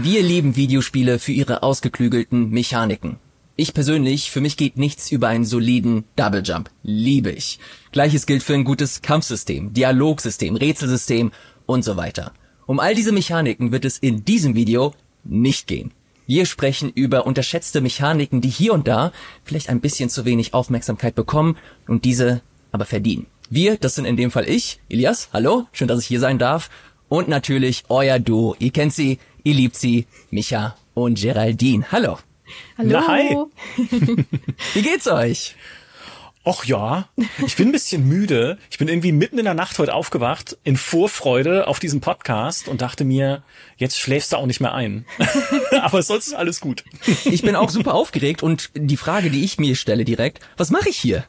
Wir lieben Videospiele für ihre ausgeklügelten Mechaniken. Ich persönlich, für mich geht nichts über einen soliden Double Jump. Liebe ich. Gleiches gilt für ein gutes Kampfsystem, Dialogsystem, Rätselsystem und so weiter. Um all diese Mechaniken wird es in diesem Video nicht gehen. Wir sprechen über unterschätzte Mechaniken, die hier und da vielleicht ein bisschen zu wenig Aufmerksamkeit bekommen und diese aber verdienen. Wir, das sind in dem Fall ich, Elias, hallo, schön, dass ich hier sein darf. Und natürlich euer Duo. Ihr kennt sie, ihr liebt sie, Micha und Geraldine. Hallo. Hallo. Na, hi. Wie geht's euch? Och ja, ich bin ein bisschen müde. Ich bin irgendwie mitten in der Nacht heute aufgewacht, in Vorfreude auf diesen Podcast und dachte mir, jetzt schläfst du auch nicht mehr ein. Aber sonst ist alles gut. Ich bin auch super aufgeregt und die Frage, die ich mir stelle direkt, was mache ich hier?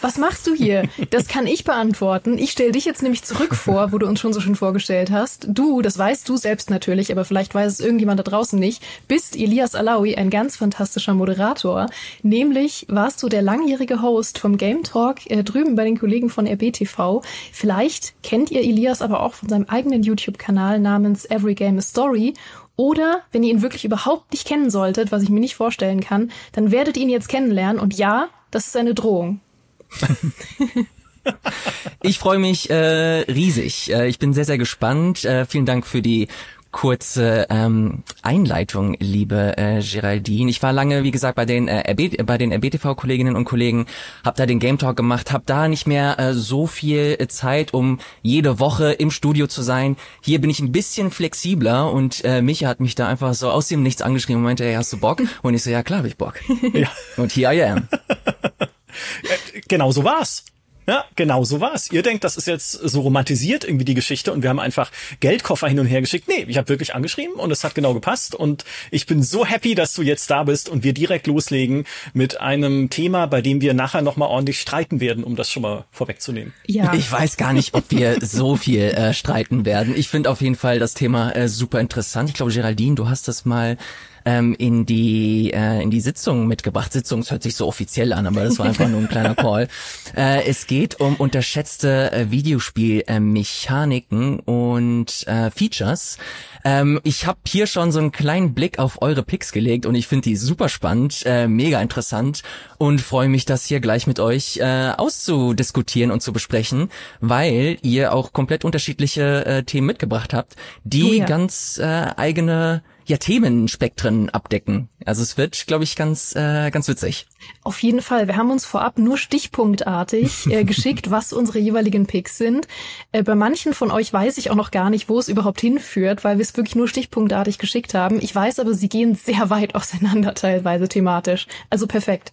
Was machst du hier? Das kann ich beantworten. Ich stelle dich jetzt nämlich zurück vor, wo du uns schon so schön vorgestellt hast. Du, das weißt du selbst natürlich, aber vielleicht weiß es irgendjemand da draußen nicht, bist Elias Alawi, ein ganz fantastischer Moderator. Nämlich warst du der langjährige Host vom Game Talk äh, drüben bei den Kollegen von RBTV. Vielleicht kennt ihr Elias aber auch von seinem eigenen YouTube-Kanal namens Every Game a Story. Oder wenn ihr ihn wirklich überhaupt nicht kennen solltet, was ich mir nicht vorstellen kann, dann werdet ihr ihn jetzt kennenlernen. Und ja, das ist eine Drohung. Ich freue mich äh, riesig. Äh, ich bin sehr, sehr gespannt. Äh, vielen Dank für die kurze ähm, Einleitung, liebe äh, Geraldine. Ich war lange, wie gesagt, bei den äh, RB, bei den RBTV-Kolleginnen und Kollegen, habe da den Game Talk gemacht, habe da nicht mehr äh, so viel Zeit, um jede Woche im Studio zu sein. Hier bin ich ein bisschen flexibler und äh, Micha hat mich da einfach so aus dem Nichts angeschrieben und meinte, hey, hast du Bock? Und ich so, ja klar, hab ich Bock. Ja. Und here I am. Genau so war's. Ja, genau so war's. Ihr denkt, das ist jetzt so romantisiert irgendwie die Geschichte und wir haben einfach Geldkoffer hin und her geschickt. Nee, ich habe wirklich angeschrieben und es hat genau gepasst und ich bin so happy, dass du jetzt da bist und wir direkt loslegen mit einem Thema, bei dem wir nachher nochmal ordentlich streiten werden, um das schon mal vorwegzunehmen. Ja. Ich weiß gar nicht, ob wir so viel äh, streiten werden. Ich finde auf jeden Fall das Thema äh, super interessant. Ich glaube, Geraldine, du hast das mal ähm, in die äh, in die Sitzung mitgebracht. Sitzung hört sich so offiziell an, aber das war einfach nur ein kleiner Call. Äh, es geht um unterschätzte äh, Videospielmechaniken und äh, Features. Ähm, ich habe hier schon so einen kleinen Blick auf eure Picks gelegt und ich finde die super spannend, äh, mega interessant und freue mich, das hier gleich mit euch äh, auszudiskutieren und zu besprechen, weil ihr auch komplett unterschiedliche äh, Themen mitgebracht habt, die Oh ja. ganz äh, eigene ja, Themenspektren abdecken. Also es wird, glaube ich, ganz, äh, ganz witzig. Auf jeden Fall. Wir haben uns vorab nur stichpunktartig äh, geschickt, was unsere jeweiligen Picks sind. Äh, bei manchen von euch weiß ich auch noch gar nicht, wo es überhaupt hinführt, weil wir es wirklich nur stichpunktartig geschickt haben. Ich weiß aber, sie gehen sehr weit auseinander teilweise thematisch. Also perfekt.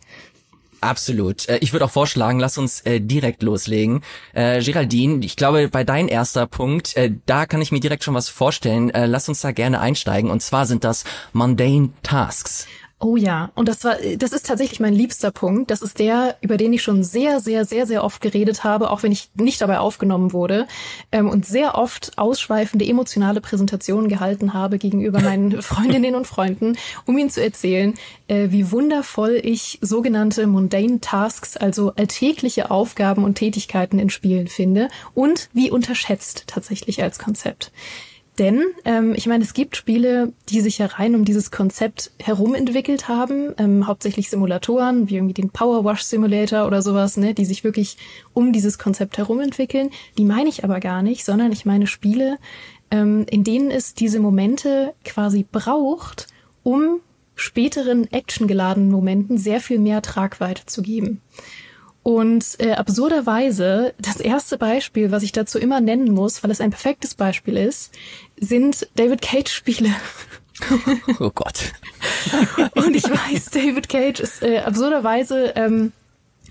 Absolut. Äh, Ich würde auch vorschlagen, lass uns äh, direkt loslegen. Äh, Geraldine, ich glaube, bei dein erster Punkt, äh, da kann ich mir direkt schon was vorstellen. Äh, lass uns da gerne einsteigen. Und zwar sind das Mundane Tasks. Oh ja, und das war, das ist tatsächlich mein liebster Punkt. Das ist der, über den ich schon sehr, sehr, sehr, sehr oft geredet habe, auch wenn ich nicht dabei aufgenommen wurde ähm, und sehr oft ausschweifende emotionale Präsentationen gehalten habe gegenüber meinen Freundinnen und Freunden, um ihnen zu erzählen, äh, wie wundervoll ich sogenannte mundane Tasks, also alltägliche Aufgaben und Tätigkeiten in Spielen finde und wie unterschätzt tatsächlich als Konzept. Denn ähm, ich meine, es gibt Spiele, die sich ja rein um dieses Konzept herum entwickelt haben, ähm, hauptsächlich Simulatoren, wie irgendwie den Power Wash Simulator oder sowas, ne, die sich wirklich um dieses Konzept herum entwickeln. Die meine ich aber gar nicht, sondern ich meine Spiele, ähm, in denen es diese Momente quasi braucht, um späteren actiongeladenen Momenten sehr viel mehr Tragweite zu geben. Und äh, absurderweise, das erste Beispiel, was ich dazu immer nennen muss, weil es ein perfektes Beispiel ist, sind David Cage-Spiele. Oh Gott. Und ich weiß, David Cage ist äh, absurderweise ähm,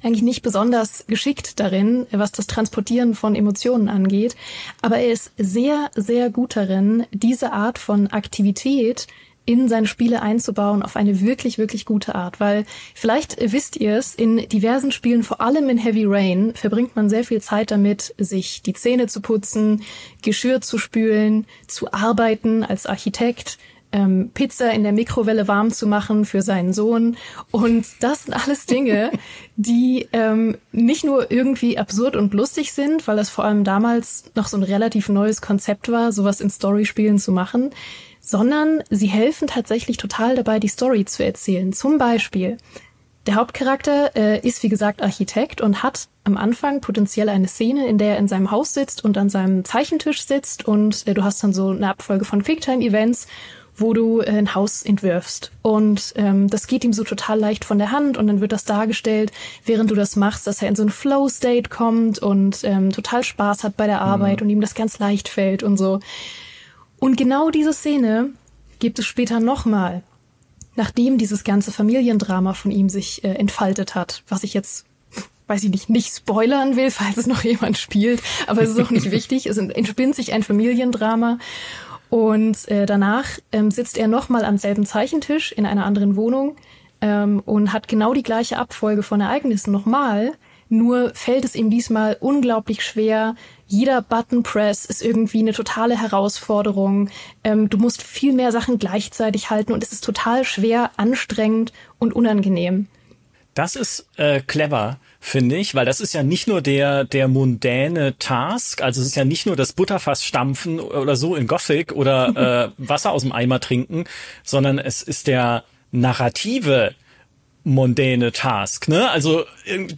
eigentlich nicht besonders geschickt darin, was das Transportieren von Emotionen angeht. Aber er ist sehr, sehr gut darin, diese Art von Aktivität in seine Spiele einzubauen auf eine wirklich, wirklich gute Art. Weil vielleicht wisst ihr es, in diversen Spielen, vor allem in Heavy Rain, verbringt man sehr viel Zeit damit, sich die Zähne zu putzen, Geschirr zu spülen, zu arbeiten als Architekt, ähm, Pizza in der Mikrowelle warm zu machen für seinen Sohn. Und das sind alles Dinge, die ähm, nicht nur irgendwie absurd und lustig sind, weil es vor allem damals noch so ein relativ neues Konzept war, sowas in Storyspielen zu machen, sondern sie helfen tatsächlich total dabei, die Story zu erzählen. Zum Beispiel, der Hauptcharakter äh, ist wie gesagt Architekt und hat am Anfang potenziell eine Szene, in der er in seinem Haus sitzt und an seinem Zeichentisch sitzt und äh, du hast dann so eine Abfolge von Quicktime-Events wo du äh, ein Haus entwirfst. Und ähm, das geht ihm so total leicht von der Hand und dann wird das dargestellt, während du das machst, dass er in so ein Flow-State kommt und ähm, total Spaß hat bei der Arbeit mhm. und ihm das ganz leicht fällt und so. Und genau diese Szene gibt es später nochmal, nachdem dieses ganze Familiendrama von ihm sich äh, entfaltet hat, was ich jetzt weiß ich nicht, nicht spoilern will, falls es noch jemand spielt, aber es ist auch nicht wichtig. Es entspinnt sich ein Familiendrama und äh, danach ähm, sitzt er nochmal am selben Zeichentisch in einer anderen Wohnung ähm, und hat genau die gleiche Abfolge von Ereignissen nochmal. Nur fällt es ihm diesmal unglaublich schwer. Jeder Button Press ist irgendwie eine totale Herausforderung. Ähm, du musst viel mehr Sachen gleichzeitig halten und es ist total schwer, anstrengend und unangenehm. Das ist äh, clever finde ich, weil das ist ja nicht nur der, der mundäne Task, also es ist ja nicht nur das Butterfass stampfen oder so in Gothic oder äh, Wasser aus dem Eimer trinken, sondern es ist der narrative mundäne Task, ne? Also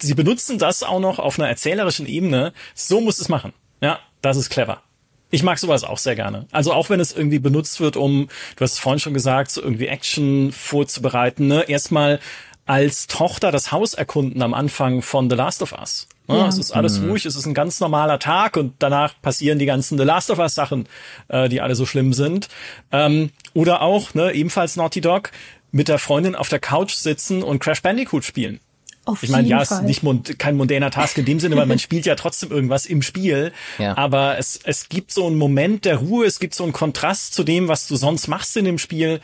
sie benutzen das auch noch auf einer erzählerischen Ebene. So muss es machen. Ja, das ist clever. Ich mag sowas auch sehr gerne. Also auch wenn es irgendwie benutzt wird, um, du hast es vorhin schon gesagt, so irgendwie Action vorzubereiten, ne? Erstmal als Tochter das Haus erkunden am Anfang von The Last of Us. Ja, Es ist alles mhm. ruhig, es ist ein ganz normaler Tag und danach passieren die ganzen The Last of Us Sachen, äh, die alle so schlimm sind. Ähm, oder auch, ne, ebenfalls Naughty Dog, mit der Freundin auf der Couch sitzen und Crash Bandicoot spielen. Auf ich meine, ja, es ist nicht mund, kein mundäner Task in dem Sinne, weil man spielt ja trotzdem irgendwas im Spiel. Ja. Aber es, es gibt so einen Moment der Ruhe, es gibt so einen Kontrast zu dem, was du sonst machst in dem Spiel.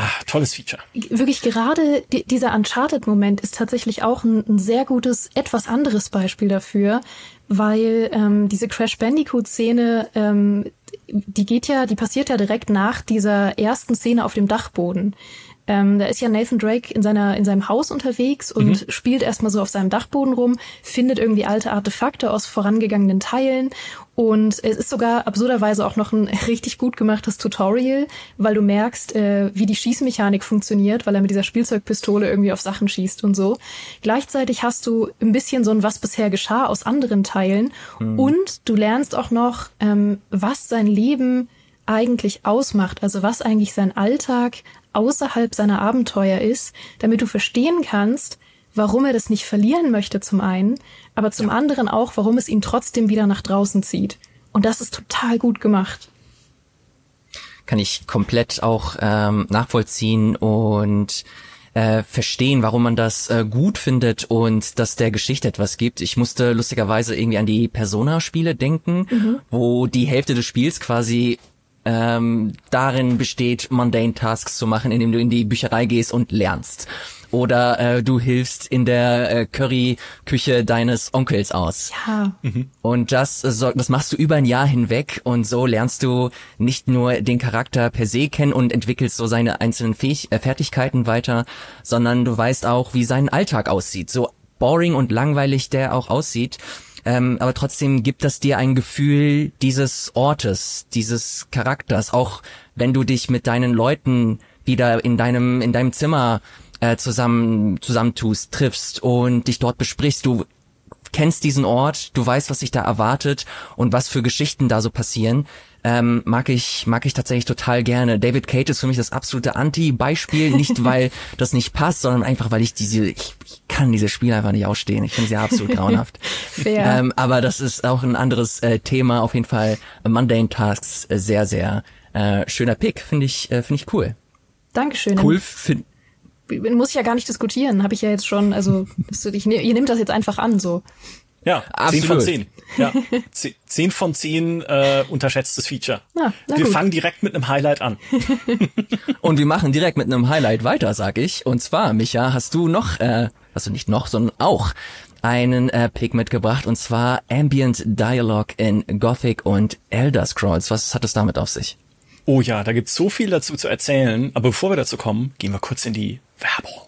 Ah, tolles Feature. Wirklich gerade die, dieser Uncharted-Moment ist tatsächlich auch ein, ein, sehr gutes, etwas anderes Beispiel dafür, weil ähm, diese Crash Bandicoot-Szene, ähm, die geht ja, die passiert ja direkt nach dieser ersten Szene auf dem Dachboden. Ähm, da ist ja Nathan Drake in seiner in seinem Haus unterwegs und mhm. spielt erstmal so auf seinem Dachboden rum, findet irgendwie alte Artefakte aus vorangegangenen Teilen und es ist sogar absurderweise auch noch ein richtig gut gemachtes Tutorial, weil du merkst, äh, wie die Schießmechanik funktioniert, weil er mit dieser Spielzeugpistole irgendwie auf Sachen schießt und so. Gleichzeitig hast du ein bisschen so ein was bisher geschah aus anderen Teilen mhm. und du lernst auch noch, ähm, was sein Leben eigentlich ausmacht, also was eigentlich sein Alltag außerhalb seiner Abenteuer ist, damit du verstehen kannst, warum er das nicht verlieren möchte zum einen, aber zum ja. anderen auch, warum es ihn trotzdem wieder nach draußen zieht. Und das ist total gut gemacht. Kann ich komplett auch ähm, nachvollziehen und äh, verstehen, warum man das äh, gut findet und dass der Geschichte etwas gibt. Ich musste lustigerweise irgendwie an die Persona-Spiele denken, mhm. wo die Hälfte des Spiels quasi ähm, darin besteht, mundane Tasks zu machen, indem du in die Bücherei gehst und lernst. Oder äh, du hilfst in der äh, Curry-Küche deines Onkels aus. Ja. Mhm. Und das, äh, das machst du über ein Jahr hinweg und so lernst du nicht nur den Charakter per se kennen und entwickelst so seine einzelnen Fähig äh, Fertigkeiten weiter, sondern du weißt auch, wie sein Alltag aussieht. So boring und langweilig der auch aussieht ähm, aber trotzdem gibt das dir ein Gefühl dieses Ortes, dieses Charakters, auch wenn du dich mit deinen Leuten wieder in deinem in deinem Zimmer äh, zusammen zusammentust, triffst und dich dort besprichst. Du kennst diesen Ort, du weißt, was sich da erwartet und was für Geschichten da so passieren ähm, mag ich mag ich tatsächlich total gerne. David Cage ist für mich das absolute Anti-Beispiel, nicht weil das nicht passt, sondern einfach weil ich diese ich, ich kann diese Spiele einfach nicht ausstehen. Ich finde sie absolut grauenhaft. Fair. Ähm, aber das ist auch ein anderes äh, Thema. Auf jeden Fall Mundane Tasks äh, sehr sehr äh, schöner Pick, finde ich äh, finde ich cool. Dankeschön. Cool find, muss ich ja gar nicht diskutieren, habe ich ja jetzt schon, also ich, ihr nehmt das jetzt einfach an so. Ja, Absolut. 10 von 10. Ja, 10 von 10 äh, unterschätztes Feature. Ja, wir gut. fangen direkt mit einem Highlight an. Und wir machen direkt mit einem Highlight weiter, sag ich. Und zwar, Micha, hast du noch, äh, hast du nicht noch, sondern auch einen äh, Pick mitgebracht und zwar Ambient Dialogue in Gothic und Elder Scrolls. Was hat es damit auf sich? Oh ja, da gibt's so viel dazu zu erzählen. Aber bevor wir dazu kommen, gehen wir kurz in die Werbung.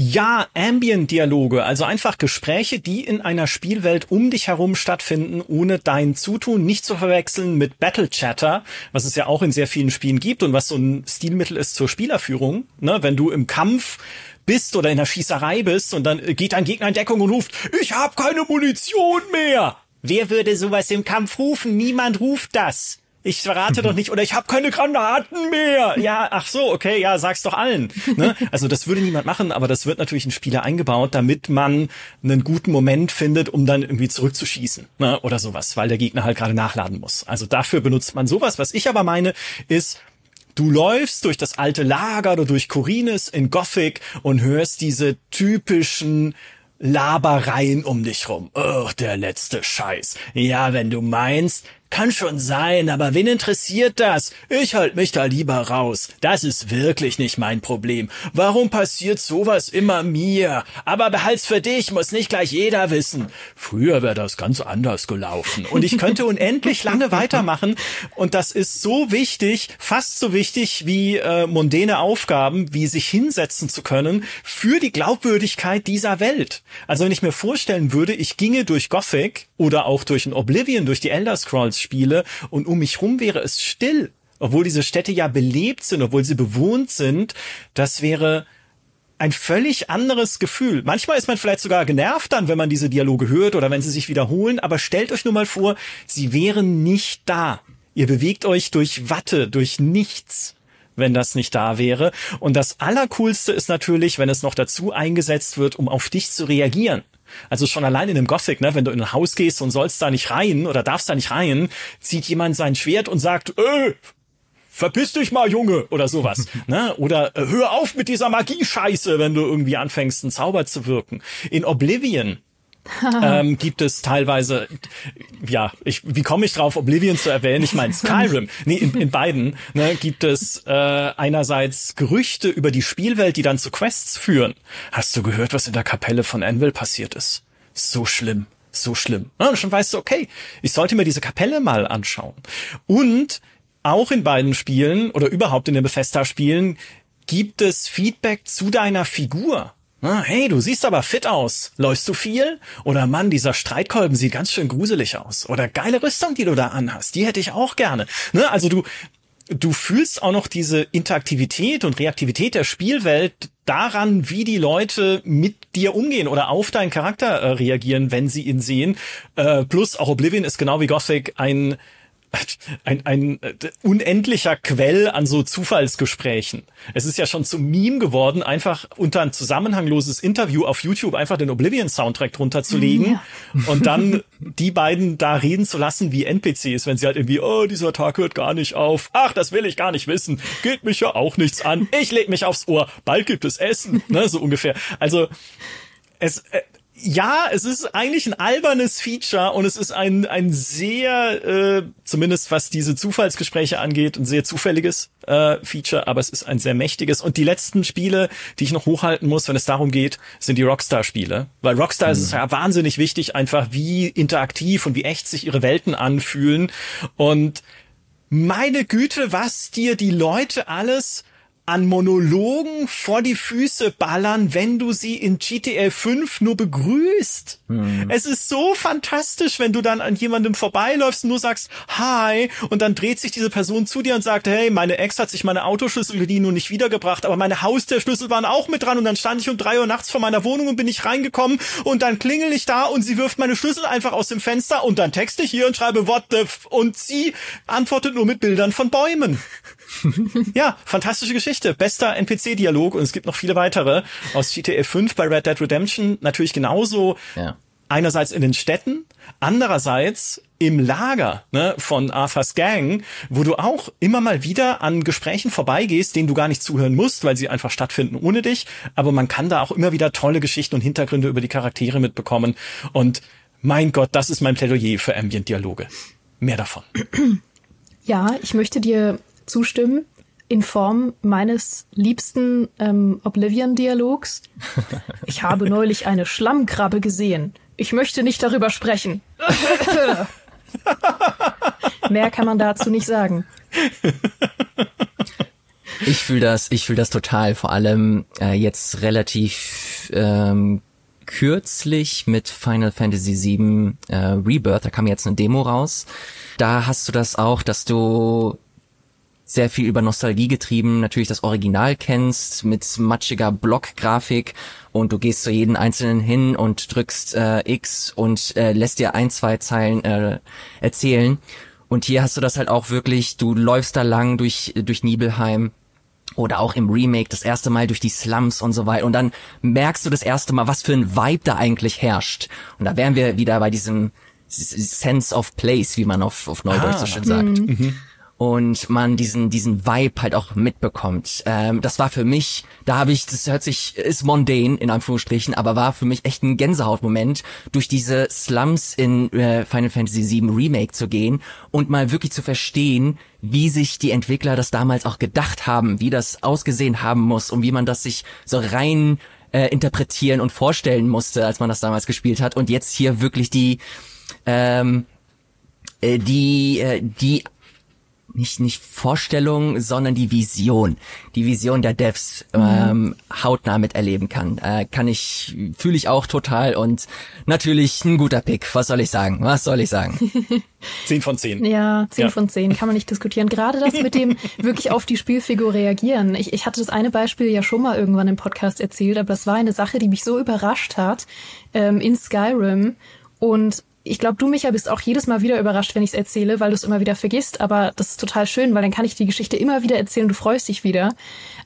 Ja, Ambient-Dialoge, also einfach Gespräche, die in einer Spielwelt um dich herum stattfinden, ohne dein Zutun, nicht zu verwechseln mit Battle Chatter, was es ja auch in sehr vielen Spielen gibt und was so ein Stilmittel ist zur Spielerführung. Ne? Wenn du im Kampf bist oder in der Schießerei bist und dann geht ein Gegner in Deckung und ruft, ich habe keine Munition mehr. Wer würde sowas im Kampf rufen? Niemand ruft das. Ich verrate doch nicht, oder ich habe keine Granaten mehr. Ja, ach so, okay, ja, sag's doch allen. Ne? Also das würde niemand machen, aber das wird natürlich in Spiele eingebaut, damit man einen guten Moment findet, um dann irgendwie zurückzuschießen ne? oder sowas, weil der Gegner halt gerade nachladen muss. Also dafür benutzt man sowas. Was ich aber meine, ist, Du läufst durch das alte Lager oder durch Corines in Gothic und hörst diese typischen Labereien um dich rum. Oh, der letzte Scheiß. Ja, wenn du meinst, kann schon sein, aber wen interessiert das? Ich halt mich da lieber raus. Das ist wirklich nicht mein Problem. Warum passiert sowas immer mir? Aber behalt's für dich, muss nicht gleich jeder wissen. Früher wäre das ganz anders gelaufen. Und ich könnte unendlich lange weitermachen. Und das ist so wichtig, fast so wichtig wie äh, mondäne Aufgaben, wie sich hinsetzen zu können für die Glaubwürdigkeit dieser Welt. Also wenn ich mir vorstellen würde, ich ginge durch Gothic oder auch durch ein Oblivion, durch die Elder Scrolls spiele und um mich rum wäre es still, obwohl diese Städte ja belebt sind, obwohl sie bewohnt sind, das wäre ein völlig anderes Gefühl. Manchmal ist man vielleicht sogar genervt dann, wenn man diese Dialoge hört oder wenn sie sich wiederholen, aber stellt euch nur mal vor, sie wären nicht da. Ihr bewegt euch durch Watte, durch nichts wenn das nicht da wäre. Und das Allercoolste ist natürlich, wenn es noch dazu eingesetzt wird, um auf dich zu reagieren. Also schon allein in einem Gothic, ne, wenn du in ein Haus gehst und sollst da nicht rein oder darfst da nicht rein, zieht jemand sein Schwert und sagt, äh, verpiss dich mal, Junge, oder sowas. ne? Oder äh, hör auf mit dieser Magie-Scheiße, wenn du irgendwie anfängst, einen Zauber zu wirken. In Oblivion ähm, gibt es teilweise, ja, ich, wie komme ich drauf, Oblivion zu erwähnen? Ich meine Skyrim. Nee, in, in beiden ne, gibt es äh, einerseits Gerüchte über die Spielwelt, die dann zu Quests führen. Hast du gehört, was in der Kapelle von Anvil passiert ist? So schlimm, so schlimm. Ja, und schon weißt du, okay, ich sollte mir diese Kapelle mal anschauen. Und auch in beiden Spielen oder überhaupt in den Bethesda-Spielen gibt es Feedback zu deiner Figur. Ah, hey, du siehst aber fit aus. Läufst du viel? Oder Mann, dieser Streitkolben sieht ganz schön gruselig aus. Oder geile Rüstung, die du da anhast, die hätte ich auch gerne. Ne? Also du, du fühlst auch noch diese Interaktivität und Reaktivität der Spielwelt daran, wie die Leute mit dir umgehen oder auf deinen Charakter äh, reagieren, wenn sie ihn sehen. Äh, plus auch Oblivion ist genau wie Gothic ein ein, ein äh, unendlicher Quell an so Zufallsgesprächen. Es ist ja schon zum Meme geworden, einfach unter ein zusammenhangloses Interview auf YouTube einfach den Oblivion-Soundtrack drunter zu legen ja. und dann die beiden da reden zu lassen wie NPCs, wenn sie halt irgendwie, oh, dieser Tag hört gar nicht auf. Ach, das will ich gar nicht wissen. Geht mich ja auch nichts an. Ich leg mich aufs Ohr. Bald gibt es Essen. Ne, so ungefähr. Also, es, äh, ja, es ist eigentlich ein albernes Feature und es ist ein, ein sehr, äh, zumindest was diese Zufallsgespräche angeht, ein sehr zufälliges äh, Feature, aber es ist ein sehr mächtiges. Und die letzten Spiele, die ich noch hochhalten muss, wenn es darum geht, sind die Rockstar-Spiele. Weil Rockstar hm. ist es ja wahnsinnig wichtig, einfach wie interaktiv und wie echt sich ihre Welten anfühlen. Und meine Güte, was dir die Leute alles an Monologen vor die Füße ballern, wenn du sie in GTA 5 nur begrüßt. Hm. Es ist so fantastisch, wenn du dann an jemandem vorbeiläufst und nur sagst, hi, und dann dreht sich diese Person zu dir und sagt, hey, meine Ex hat sich meine Autoschlüssel geliehen und nicht wiedergebracht, aber meine Haustürschlüssel waren auch mit dran und dann stand ich um drei Uhr nachts vor meiner Wohnung und bin nicht reingekommen und dann klingel ich da und sie wirft meine Schlüssel einfach aus dem Fenster und dann texte ich hier und schreibe what the f und sie antwortet nur mit Bildern von Bäumen. ja, fantastische Geschichte. Bester NPC-Dialog und es gibt noch viele weitere aus GTA 5 bei Red Dead Redemption. Natürlich genauso. Ja. Einerseits in den Städten, andererseits im Lager ne, von Arthurs Gang, wo du auch immer mal wieder an Gesprächen vorbeigehst, denen du gar nicht zuhören musst, weil sie einfach stattfinden ohne dich. Aber man kann da auch immer wieder tolle Geschichten und Hintergründe über die Charaktere mitbekommen. Und mein Gott, das ist mein Plädoyer für Ambient-Dialoge. Mehr davon. Ja, ich möchte dir zustimmen in Form meines liebsten ähm, Oblivion-Dialogs. Ich habe neulich eine Schlammkrabbe gesehen. Ich möchte nicht darüber sprechen. Mehr kann man dazu nicht sagen. Ich fühle das, ich fühle das total. Vor allem äh, jetzt relativ ähm, kürzlich mit Final Fantasy VII äh, Rebirth. Da kam jetzt eine Demo raus. Da hast du das auch, dass du sehr viel über Nostalgie getrieben, natürlich das Original kennst, mit matschiger Blockgrafik und du gehst zu jedem einzelnen hin und drückst äh, X und äh, lässt dir ein, zwei Zeilen äh, erzählen. Und hier hast du das halt auch wirklich, du läufst da lang durch, durch Nibelheim oder auch im Remake das erste Mal durch die Slums und so weiter und dann merkst du das erste Mal, was für ein Vibe da eigentlich herrscht. Und da wären wir wieder bei diesem Sense of Place, wie man auf, auf Neudeutsch ah, so schön sagt. Mhm und man diesen diesen Vibe halt auch mitbekommt. Ähm, das war für mich, da habe ich, das hört sich ist mundane in Anführungsstrichen, aber war für mich echt ein Gänsehautmoment, durch diese Slums in äh, Final Fantasy VII Remake zu gehen und mal wirklich zu verstehen, wie sich die Entwickler das damals auch gedacht haben, wie das ausgesehen haben muss und wie man das sich so rein äh, interpretieren und vorstellen musste, als man das damals gespielt hat und jetzt hier wirklich die ähm, äh, die äh, die nicht nicht Vorstellung, sondern die Vision, die Vision der Devs mhm. ähm, hautnah miterleben kann. Äh, kann ich fühle ich auch total und natürlich ein guter Pick. Was soll ich sagen? Was soll ich sagen? Zehn von zehn. Ja, zehn ja. von zehn kann man nicht diskutieren. Gerade das mit dem wirklich auf die Spielfigur reagieren. Ich, ich hatte das eine Beispiel ja schon mal irgendwann im Podcast erzählt, aber das war eine Sache, die mich so überrascht hat ähm, in Skyrim und ich glaube, du, Micha, bist auch jedes Mal wieder überrascht, wenn ich es erzähle, weil du es immer wieder vergisst. Aber das ist total schön, weil dann kann ich die Geschichte immer wieder erzählen. Du freust dich wieder.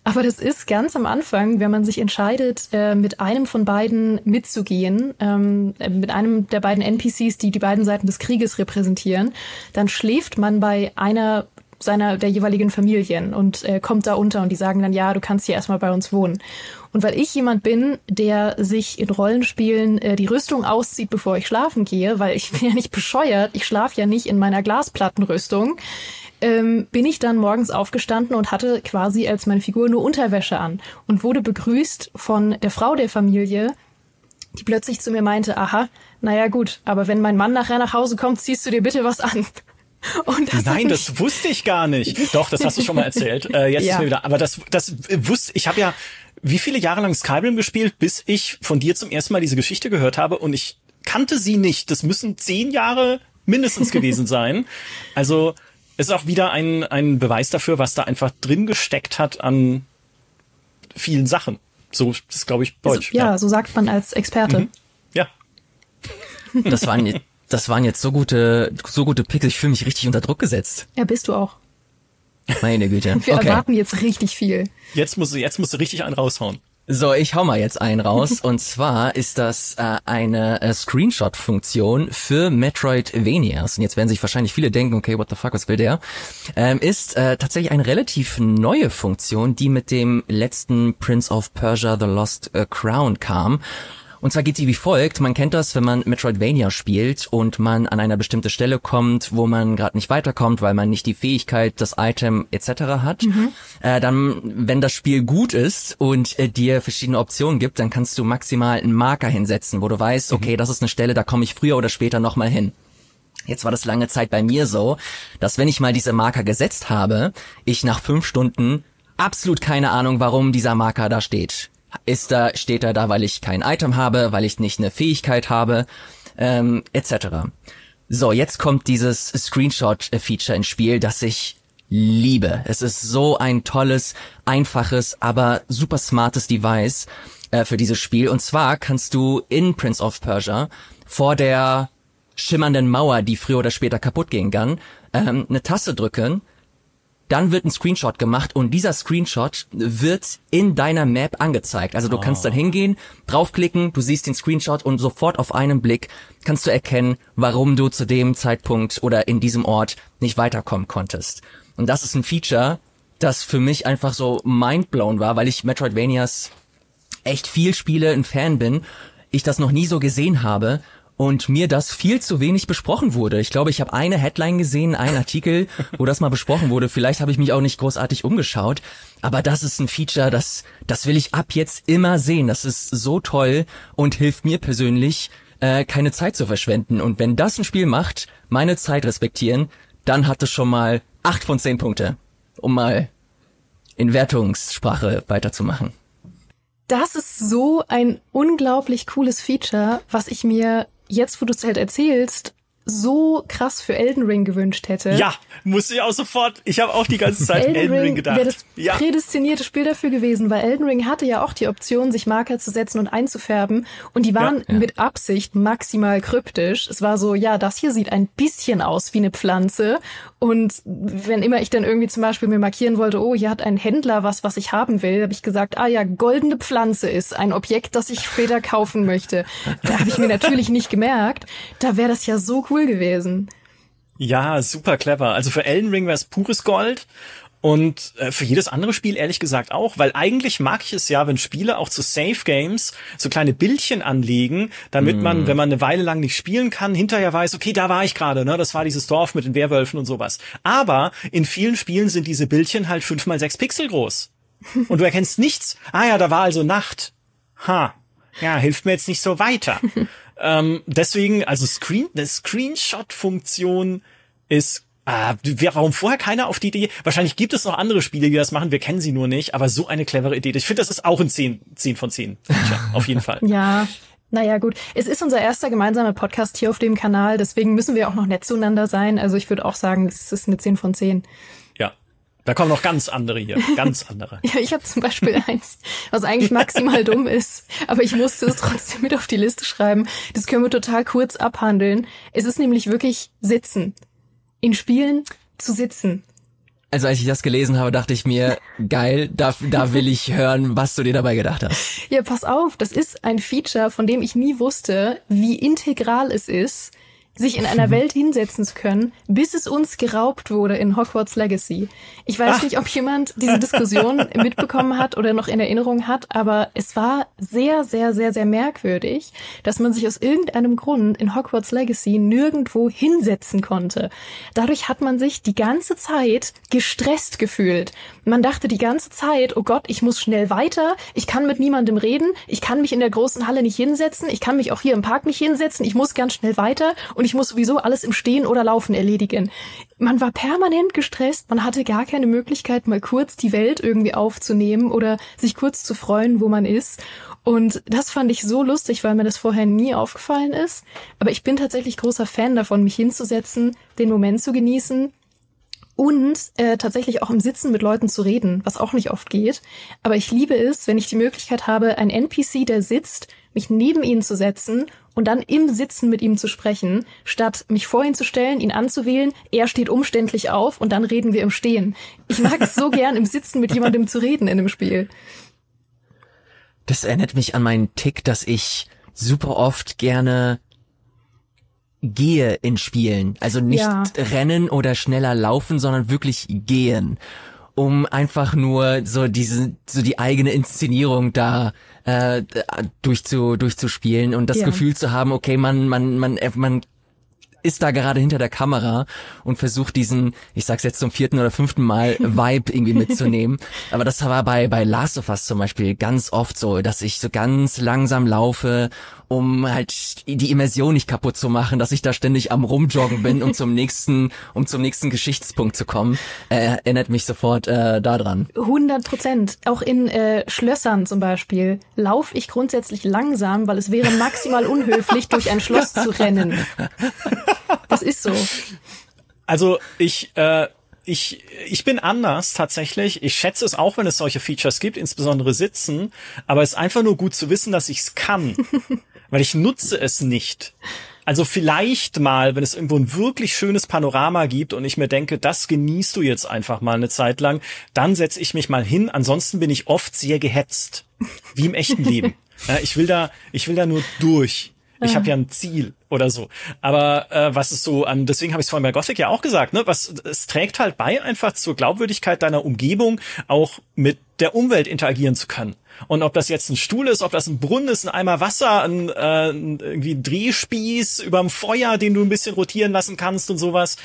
Aber das ist ganz am Anfang, wenn man sich entscheidet, äh, mit einem von beiden mitzugehen, ähm, mit einem der beiden NPCs, die die beiden Seiten des Krieges repräsentieren, dann schläft man bei einer seiner der jeweiligen Familien und äh, kommt da unter und die sagen dann, ja, du kannst hier erstmal bei uns wohnen. Und weil ich jemand bin, der sich in Rollenspielen äh, die Rüstung auszieht, bevor ich schlafen gehe, weil ich bin ja nicht bescheuert, ich schlafe ja nicht in meiner Glasplattenrüstung, ähm, bin ich dann morgens aufgestanden und hatte quasi als meine Figur nur Unterwäsche an und wurde begrüßt von der Frau der Familie, die plötzlich zu mir meinte, aha, naja gut, aber wenn mein Mann nachher nach Hause kommt, ziehst du dir bitte was an. Das Nein, das wusste ich gar nicht. Doch, das hast du schon mal erzählt. Äh, jetzt ja. ist mir wieder. Aber das, das wusste ich. Habe ja wie viele Jahre lang Skyrim gespielt, bis ich von dir zum ersten Mal diese Geschichte gehört habe und ich kannte sie nicht. Das müssen zehn Jahre mindestens gewesen sein. Also ist auch wieder ein, ein Beweis dafür, was da einfach drin gesteckt hat an vielen Sachen. So ist, glaube ich, Deutsch. So, ja, ja, so sagt man als Experte. Mhm. Ja. Das waren, das waren jetzt so gute, so gute Picks. Ich fühle mich richtig unter Druck gesetzt. Ja, bist du auch. Meine Güte. Wir okay. erwarten jetzt richtig viel. Jetzt musst du, jetzt musst du richtig einen raushauen. So, ich hau mal jetzt einen raus. und zwar ist das äh, eine äh, Screenshot-Funktion für Metroidvanias. Und jetzt werden sich wahrscheinlich viele denken, okay, what the fuck, was will der? Ähm, ist äh, tatsächlich eine relativ neue Funktion, die mit dem letzten Prince of Persia The Lost äh, Crown kam. Und zwar geht sie wie folgt. Man kennt das, wenn man Metroidvania spielt und man an eine bestimmte Stelle kommt, wo man gerade nicht weiterkommt, weil man nicht die Fähigkeit, das Item etc. hat. Mhm. Äh, dann, wenn das Spiel gut ist und äh, dir verschiedene Optionen gibt, dann kannst du maximal einen Marker hinsetzen, wo du weißt, mhm. okay, das ist eine Stelle, da komme ich früher oder später nochmal hin. Jetzt war das lange Zeit bei mir so, dass wenn ich mal diese Marker gesetzt habe, ich nach fünf Stunden absolut keine Ahnung, warum dieser Marker da steht ist da, steht er da, weil ich kein Item habe, weil ich nicht eine Fähigkeit habe, ähm, etc. So, jetzt kommt dieses Screenshot-Feature ins Spiel, das ich liebe. Es ist so ein tolles, einfaches, aber super smartes Device äh, für dieses Spiel. Und zwar kannst du in Prince of Persia vor der schimmernden Mauer, die früher oder später kaputt gehen kann, ähm, eine Taste drücken dann wird ein Screenshot gemacht und dieser Screenshot wird in deiner Map angezeigt. Also du oh. kannst dann hingehen, draufklicken, du siehst den Screenshot und sofort auf einen Blick kannst du erkennen, warum du zu dem Zeitpunkt oder in diesem Ort nicht weiterkommen konntest. Und das ist ein Feature, das für mich einfach so mindblown war, weil ich Metroidvanias echt viel spiele, ein Fan bin, ich das noch nie so gesehen habe und mir das viel zu wenig besprochen wurde. Ich glaube, ich habe eine Headline gesehen, einen Artikel, wo das mal besprochen wurde. Vielleicht habe ich mich auch nicht großartig umgeschaut, aber das ist ein Feature, das das will ich ab jetzt immer sehen. Das ist so toll und hilft mir persönlich äh, keine Zeit zu verschwenden. Und wenn das ein Spiel macht, meine Zeit respektieren, dann hat es schon mal acht von zehn Punkte, um mal in Wertungssprache weiterzumachen. Das ist so ein unglaublich cooles Feature, was ich mir jetzt, wo du es halt erzählst, so krass für Elden Ring gewünscht hätte. Ja, musste ich auch sofort. Ich habe auch die ganze Zeit Elden, Elden Ring, Ring gedacht. Wäre das ja. prädestinierte Spiel dafür gewesen, weil Elden Ring hatte ja auch die Option, sich Marker zu setzen und einzufärben. Und die waren ja, ja. mit Absicht maximal kryptisch. Es war so, ja, das hier sieht ein bisschen aus wie eine Pflanze. Und wenn immer ich dann irgendwie zum Beispiel mir markieren wollte, oh, hier hat ein Händler was, was ich haben will, habe ich gesagt, ah ja, goldene Pflanze ist ein Objekt, das ich später kaufen möchte. Da habe ich mir natürlich nicht gemerkt. Da wäre das ja so cool gewesen. Ja, super clever. Also für Elden Ring wäre es pures Gold. Und äh, für jedes andere Spiel ehrlich gesagt auch, weil eigentlich mag ich es ja, wenn Spiele auch zu Safe Games so kleine Bildchen anlegen, damit mm. man, wenn man eine Weile lang nicht spielen kann, hinterher weiß, okay, da war ich gerade, ne, das war dieses Dorf mit den Werwölfen und sowas. Aber in vielen Spielen sind diese Bildchen halt fünf mal sechs Pixel groß. Und du erkennst nichts. Ah ja, da war also Nacht. Ha. Ja, hilft mir jetzt nicht so weiter. Ähm, deswegen, also Screen, eine Screenshot-Funktion ist Ah, warum vorher keiner auf die Idee? Wahrscheinlich gibt es noch andere Spiele, die das machen. Wir kennen sie nur nicht. Aber so eine clevere Idee. Ich finde, das ist auch ein 10, 10 von 10. Feature, auf jeden Fall. Ja. Naja, gut. Es ist unser erster gemeinsamer Podcast hier auf dem Kanal. Deswegen müssen wir auch noch nett zueinander sein. Also ich würde auch sagen, es ist eine 10 von 10. Da kommen noch ganz andere hier, ganz andere. ja, ich habe zum Beispiel eins, was eigentlich maximal dumm ist, aber ich musste es trotzdem mit auf die Liste schreiben. Das können wir total kurz abhandeln. Es ist nämlich wirklich Sitzen in Spielen zu sitzen. Also als ich das gelesen habe, dachte ich mir, geil, da, da will ich hören, was du dir dabei gedacht hast. Ja, pass auf, das ist ein Feature, von dem ich nie wusste, wie integral es ist, sich in einer Welt hinsetzen zu können, bis es uns geraubt wurde in Hogwarts Legacy. Ich weiß Ach. nicht, ob jemand diese Diskussion mitbekommen hat oder noch in Erinnerung hat, aber es war sehr, sehr, sehr, sehr merkwürdig, dass man sich aus irgendeinem Grund in Hogwarts Legacy nirgendwo hinsetzen konnte. Dadurch hat man sich die ganze Zeit gestresst gefühlt. Man dachte die ganze Zeit, oh Gott, ich muss schnell weiter, ich kann mit niemandem reden, ich kann mich in der großen Halle nicht hinsetzen, ich kann mich auch hier im Park nicht hinsetzen, ich muss ganz schnell weiter und ich muss sowieso alles im Stehen oder Laufen erledigen. Man war permanent gestresst, man hatte gar keine Möglichkeit, mal kurz die Welt irgendwie aufzunehmen oder sich kurz zu freuen, wo man ist. Und das fand ich so lustig, weil mir das vorher nie aufgefallen ist. Aber ich bin tatsächlich großer Fan davon, mich hinzusetzen, den Moment zu genießen und äh, tatsächlich auch im Sitzen mit Leuten zu reden, was auch nicht oft geht. Aber ich liebe es, wenn ich die Möglichkeit habe, ein NPC, der sitzt, mich neben ihn zu setzen und dann im Sitzen mit ihm zu sprechen, statt mich vor ihn zu stellen, ihn anzuwählen, er steht umständlich auf und dann reden wir im Stehen. Ich mag es so gern, im Sitzen mit jemandem zu reden in einem Spiel. Das erinnert mich an meinen Tick, dass ich super oft gerne gehe in Spielen. Also nicht ja. rennen oder schneller laufen, sondern wirklich gehen. Um einfach nur so diese, so die eigene Inszenierung da äh, durchzu, durchzuspielen und das ja. Gefühl zu haben, okay, man, man, man, man ist da gerade hinter der Kamera und versucht diesen, ich sag's jetzt zum vierten oder fünften Mal, Vibe irgendwie mitzunehmen. Aber das war bei, bei Last of Us zum Beispiel ganz oft so, dass ich so ganz langsam laufe um halt die Immersion nicht kaputt zu machen, dass ich da ständig am rumjoggen bin, um zum nächsten, um zum nächsten Geschichtspunkt zu kommen, äh, erinnert mich sofort äh, daran. 100 Prozent. Auch in äh, Schlössern zum Beispiel laufe ich grundsätzlich langsam, weil es wäre maximal unhöflich, durch ein Schloss zu rennen. Das ist so. Also ich äh, ich, ich bin anders tatsächlich. Ich schätze es auch, wenn es solche Features gibt, insbesondere Sitzen. Aber es ist einfach nur gut zu wissen, dass ich es kann. Weil ich nutze es nicht. Also vielleicht mal, wenn es irgendwo ein wirklich schönes Panorama gibt und ich mir denke, das genießt du jetzt einfach mal eine Zeit lang, dann setze ich mich mal hin. Ansonsten bin ich oft sehr gehetzt, wie im echten Leben. Ja, ich will da, ich will da nur durch. Ich habe ja ein Ziel oder so. Aber äh, was ist so an, deswegen habe ich es vorhin bei Gothic ja auch gesagt, ne? Was es trägt halt bei, einfach zur Glaubwürdigkeit deiner Umgebung auch mit der Umwelt interagieren zu können. Und ob das jetzt ein Stuhl ist, ob das ein Brunnen ist, ein Eimer Wasser, ein, äh, irgendwie ein Drehspieß überm Feuer, den du ein bisschen rotieren lassen kannst und sowas,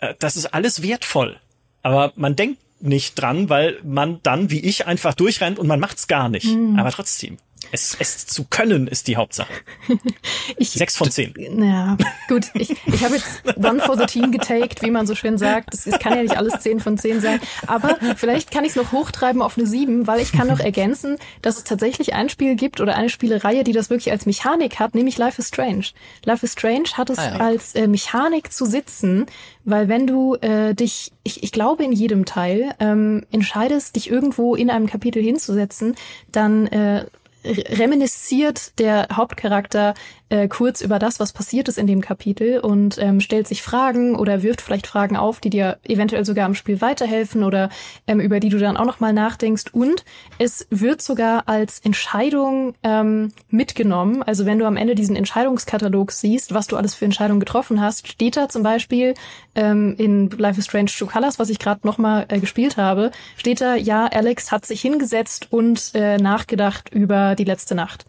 äh, das ist alles wertvoll. Aber man denkt nicht dran, weil man dann, wie ich, einfach durchrennt und man macht's gar nicht. Mhm. Aber trotzdem. Es, es zu können ist die Hauptsache. ich, Sechs von zehn. Ja, gut. Ich, ich habe jetzt One for the Team getaked, wie man so schön sagt. Es, es kann ja nicht alles zehn von zehn sein. Aber vielleicht kann ich es noch hochtreiben auf eine sieben, weil ich kann noch ergänzen, dass es tatsächlich ein Spiel gibt oder eine Spielereihe, die das wirklich als Mechanik hat, nämlich Life is Strange. Life is Strange hat es ah, ja. als äh, Mechanik zu sitzen, weil wenn du äh, dich, ich, ich glaube in jedem Teil, ähm, entscheidest, dich irgendwo in einem Kapitel hinzusetzen, dann äh, reminisziert der Hauptcharakter äh, kurz über das, was passiert ist in dem Kapitel und ähm, stellt sich Fragen oder wirft vielleicht Fragen auf, die dir eventuell sogar im Spiel weiterhelfen oder ähm, über die du dann auch nochmal nachdenkst. Und es wird sogar als Entscheidung ähm, mitgenommen. Also wenn du am Ende diesen Entscheidungskatalog siehst, was du alles für Entscheidungen getroffen hast, steht da zum Beispiel ähm, in Life is Strange True Colors, was ich gerade nochmal äh, gespielt habe, steht da, ja, Alex hat sich hingesetzt und äh, nachgedacht über die letzte Nacht.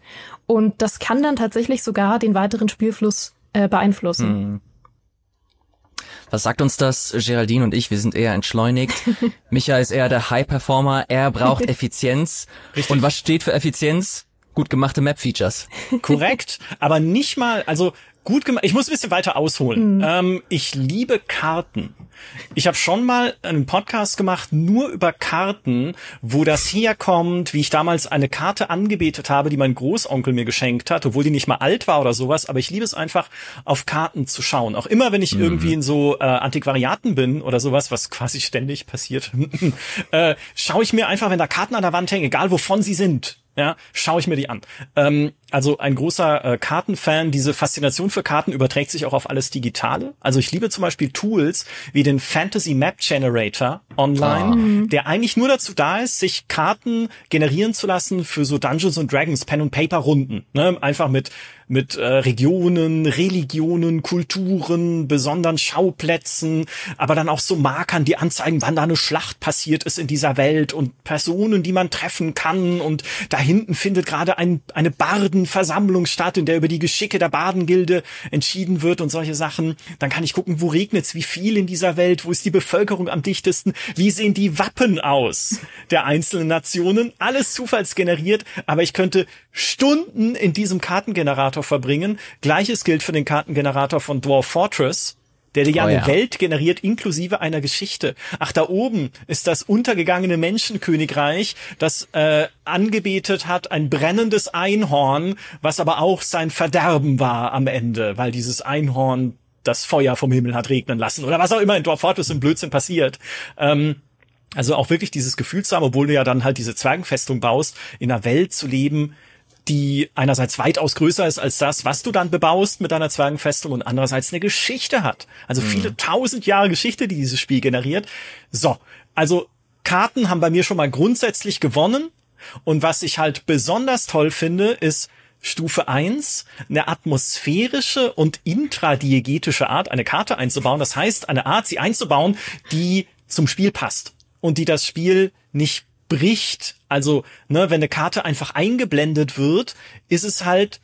Und das kann dann tatsächlich sogar den weiteren Spielfluss äh, beeinflussen. Hm. Was sagt uns das? Geraldine und ich, wir sind eher entschleunigt. Micha ist eher der High-Performer. Er braucht Effizienz. Richtig. Und was steht für Effizienz? Gut gemachte Map-Features. Korrekt. Aber nicht mal, also gut gemacht. Ich muss ein bisschen weiter ausholen. Mhm. Ähm, ich liebe Karten. Ich habe schon mal einen Podcast gemacht nur über Karten, wo das herkommt, wie ich damals eine Karte angebetet habe, die mein Großonkel mir geschenkt hat, obwohl die nicht mal alt war oder sowas. Aber ich liebe es einfach, auf Karten zu schauen. Auch immer, wenn ich mhm. irgendwie in so äh, Antiquariaten bin oder sowas, was quasi ständig passiert, äh, schaue ich mir einfach, wenn da Karten an der Wand hängen, egal wovon sie sind, ja, schaue ich mir die an. Ähm, also ein großer äh, Kartenfan. Diese Faszination für Karten überträgt sich auch auf alles Digitale. Also ich liebe zum Beispiel Tools wie den Fantasy Map Generator online, oh. der eigentlich nur dazu da ist, sich Karten generieren zu lassen für so Dungeons and Dragons Pen und Paper Runden. Ne? Einfach mit mit äh, Regionen, Religionen, Kulturen, besonderen Schauplätzen, aber dann auch so Markern, die anzeigen, wann da eine Schlacht passiert ist in dieser Welt und Personen, die man treffen kann. Und da hinten findet gerade ein, eine Bardenversammlung statt, in der über die Geschicke der Badengilde entschieden wird und solche Sachen. Dann kann ich gucken, wo regnet's, wie viel in dieser Welt, wo ist die Bevölkerung am dichtesten, wie sehen die Wappen aus der einzelnen Nationen. Alles zufallsgeneriert, aber ich könnte Stunden in diesem Kartengenerator verbringen. Gleiches gilt für den Kartengenerator von Dwarf Fortress der dir ja oh, eine ja. Welt generiert inklusive einer Geschichte. Ach, da oben ist das untergegangene Menschenkönigreich, das äh, angebetet hat ein brennendes Einhorn, was aber auch sein Verderben war am Ende, weil dieses Einhorn das Feuer vom Himmel hat regnen lassen oder was auch immer in Dwarf Fortress im Blödsinn passiert. Ähm, also auch wirklich dieses Gefühl zu haben, obwohl du ja dann halt diese Zwergenfestung baust, in einer Welt zu leben, die einerseits weitaus größer ist als das, was du dann bebaust mit deiner Zwergenfestung und andererseits eine Geschichte hat. Also mhm. viele tausend Jahre Geschichte, die dieses Spiel generiert. So, also Karten haben bei mir schon mal grundsätzlich gewonnen. Und was ich halt besonders toll finde, ist Stufe eins eine atmosphärische und intradiegetische Art, eine Karte einzubauen. Das heißt, eine Art, sie einzubauen, die zum Spiel passt. und die das Spiel nicht bricht. Also, ne, wenn eine Karte einfach eingeblendet wird, ist es halt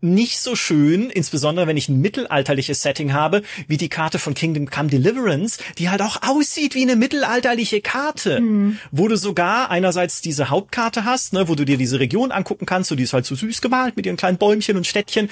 nicht so schön, insbesondere wenn ich ein mittelalterliches Setting habe, wie die Karte von Kingdom Come Deliverance, die halt auch aussieht wie eine mittelalterliche Karte, mhm. wo du sogar einerseits diese Hauptkarte hast, ne, wo du dir diese Region angucken kannst, so die ist halt so süß gemalt mit ihren kleinen Bäumchen und Städtchen.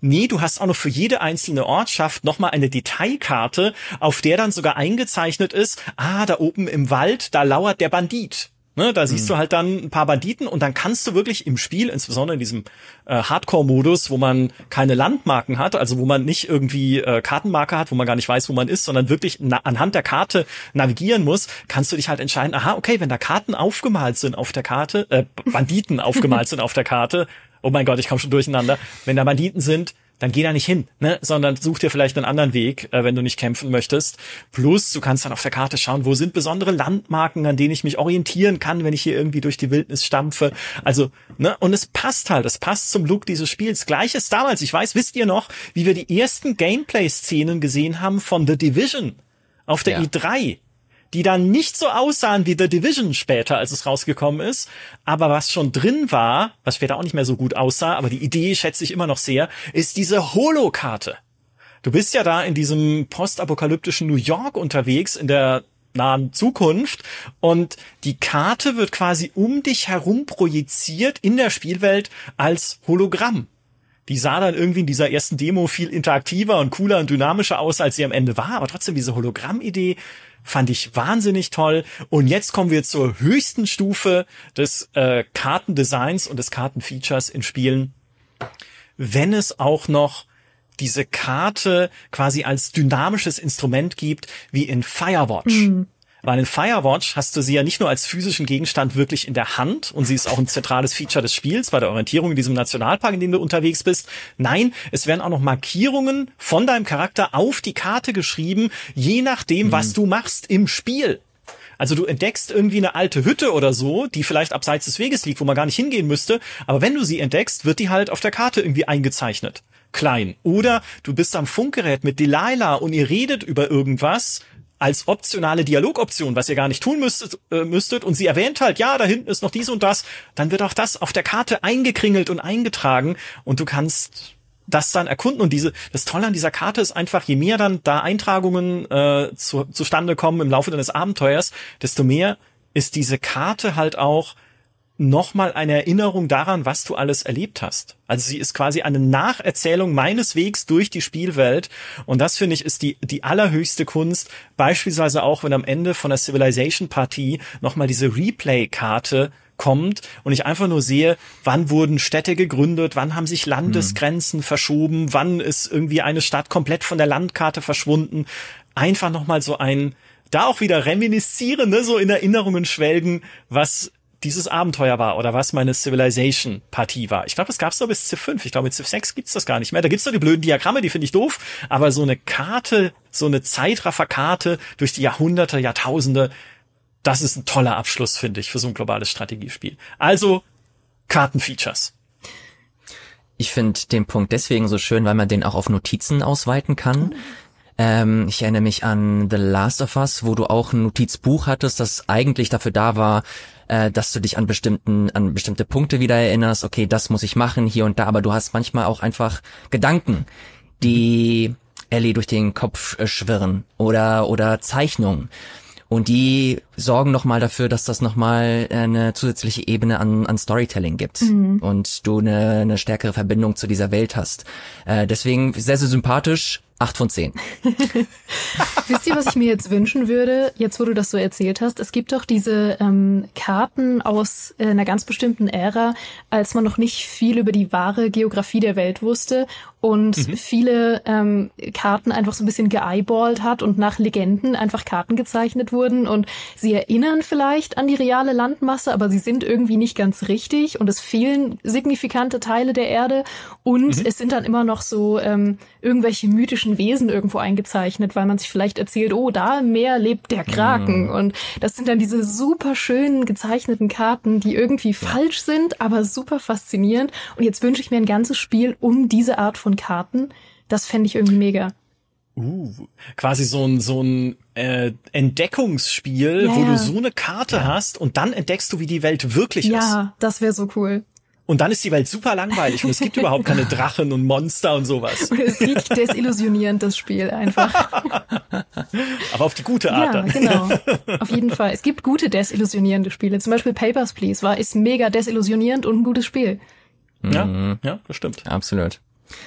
Nee, du hast auch noch für jede einzelne Ortschaft nochmal eine Detailkarte, auf der dann sogar eingezeichnet ist, ah, da oben im Wald, da lauert der Bandit. Ne, da siehst mhm. du halt dann ein paar Banditen und dann kannst du wirklich im Spiel, insbesondere in diesem äh, Hardcore-Modus, wo man keine Landmarken hat, also wo man nicht irgendwie äh, Kartenmarker hat, wo man gar nicht weiß, wo man ist, sondern wirklich anhand der Karte navigieren muss, kannst du dich halt entscheiden, aha, okay, wenn da Karten aufgemalt sind auf der Karte, äh, Banditen aufgemalt sind auf der Karte, oh mein Gott, ich komme schon durcheinander, wenn da Banditen sind, dann geh da nicht hin, ne? sondern such dir vielleicht einen anderen Weg, äh, wenn du nicht kämpfen möchtest. Plus, du kannst dann auf der Karte schauen, wo sind besondere Landmarken, an denen ich mich orientieren kann, wenn ich hier irgendwie durch die Wildnis stampfe. Also, ne? Und es passt halt, es passt zum Look dieses Spiels. Gleiches damals, ich weiß, wisst ihr noch, wie wir die ersten Gameplay-Szenen gesehen haben von The Division auf der ja. E3? Die dann nicht so aussahen wie The Division später, als es rausgekommen ist, aber was schon drin war, was später auch nicht mehr so gut aussah, aber die Idee schätze ich immer noch sehr, ist diese Holo-Karte. Du bist ja da in diesem postapokalyptischen New York unterwegs, in der nahen Zukunft und die Karte wird quasi um dich herum projiziert in der Spielwelt als Hologramm. Die sah dann irgendwie in dieser ersten Demo viel interaktiver und cooler und dynamischer aus, als sie am Ende war, aber trotzdem diese Hologrammidee fand ich wahnsinnig toll. Und jetzt kommen wir zur höchsten Stufe des äh, Kartendesigns und des Kartenfeatures in Spielen. Wenn es auch noch diese Karte quasi als dynamisches Instrument gibt, wie in Firewatch. Mhm. Weil in Firewatch hast du sie ja nicht nur als physischen Gegenstand wirklich in der Hand und sie ist auch ein zentrales Feature des Spiels bei der Orientierung in diesem Nationalpark, in dem du unterwegs bist. Nein, es werden auch noch Markierungen von deinem Charakter auf die Karte geschrieben, je nachdem, mhm. was du machst im Spiel. Also du entdeckst irgendwie eine alte Hütte oder so, die vielleicht abseits des Weges liegt, wo man gar nicht hingehen müsste. Aber wenn du sie entdeckst, wird die halt auf der Karte irgendwie eingezeichnet. Klein. Oder du bist am Funkgerät mit Delilah und ihr redet über irgendwas als optionale Dialogoption, was ihr gar nicht tun müsstet, äh, müsstet, und sie erwähnt halt, ja, da hinten ist noch dies und das, dann wird auch das auf der Karte eingekringelt und eingetragen. Und du kannst das dann erkunden. Und diese das Tolle an dieser Karte ist einfach je mehr dann da Eintragungen äh, zu, zustande kommen im Laufe deines Abenteuers desto mehr ist diese Karte halt auch nochmal eine Erinnerung daran, was du alles erlebt hast. Also sie ist quasi eine Nacherzählung meines Wegs durch die Spielwelt. Und das finde ich ist die, die allerhöchste Kunst. Beispielsweise auch, wenn am Ende von der Civilization-Partie nochmal diese Replay-Karte kommt und ich einfach nur sehe, wann wurden Städte gegründet, wann haben sich Landesgrenzen mhm. verschoben, wann ist irgendwie eine Stadt komplett von der Landkarte verschwunden. Einfach nochmal so ein, da auch wieder reminiszieren, ne, so in Erinnerungen schwelgen, was dieses Abenteuer war oder was meine Civilization-Partie war. Ich glaube, das gab's nur bis Civ 5. Ich glaube, mit Civ 6 gibt's das gar nicht mehr. Da gibt's nur die blöden Diagramme, die finde ich doof. Aber so eine Karte, so eine Zeitrafferkarte durch die Jahrhunderte, Jahrtausende, das ist ein toller Abschluss, finde ich, für so ein globales Strategiespiel. Also, Kartenfeatures. Ich finde den Punkt deswegen so schön, weil man den auch auf Notizen ausweiten kann. Ähm, ich erinnere mich an The Last of Us, wo du auch ein Notizbuch hattest, das eigentlich dafür da war, äh, dass du dich an bestimmten, an bestimmte Punkte wieder erinnerst, okay, das muss ich machen hier und da, aber du hast manchmal auch einfach Gedanken, die Ellie durch den Kopf äh, schwirren oder, oder Zeichnungen. Und die sorgen nochmal dafür, dass das nochmal eine zusätzliche Ebene an, an Storytelling gibt mhm. und du eine, eine stärkere Verbindung zu dieser Welt hast. Äh, deswegen sehr, sehr sympathisch, Acht von zehn. Wisst ihr, was ich mir jetzt wünschen würde, jetzt wo du das so erzählt hast? Es gibt doch diese ähm, Karten aus äh, einer ganz bestimmten Ära, als man noch nicht viel über die wahre Geografie der Welt wusste und mhm. viele ähm, Karten einfach so ein bisschen geeyeballt hat und nach Legenden einfach Karten gezeichnet wurden und sie erinnern vielleicht an die reale Landmasse, aber sie sind irgendwie nicht ganz richtig und es fehlen signifikante Teile der Erde und mhm. es sind dann immer noch so ähm, irgendwelche mythischen Wesen irgendwo eingezeichnet, weil man sich vielleicht erzählt, oh, da im Meer lebt der Kraken. Mhm. Und das sind dann diese super schönen gezeichneten Karten, die irgendwie falsch sind, aber super faszinierend. Und jetzt wünsche ich mir ein ganzes Spiel um diese Art von Karten. Das fände ich irgendwie mega. Uh, quasi so ein, so ein äh, Entdeckungsspiel, Ja, wo ja. du so eine Karte hast und dann entdeckst du, wie die Welt wirklich ist. Ja, das wäre so cool. Und dann ist die Welt super langweilig und es gibt überhaupt keine Drachen und Monster und sowas. Und es riecht desillusionierend, das Spiel einfach. Aber auf die gute Art Ja, dann. genau. Auf jeden Fall. Es gibt gute desillusionierende Spiele. Zum Beispiel Papers, Please war, ist mega desillusionierend und ein gutes Spiel. Ja, ja, das stimmt. Absolut.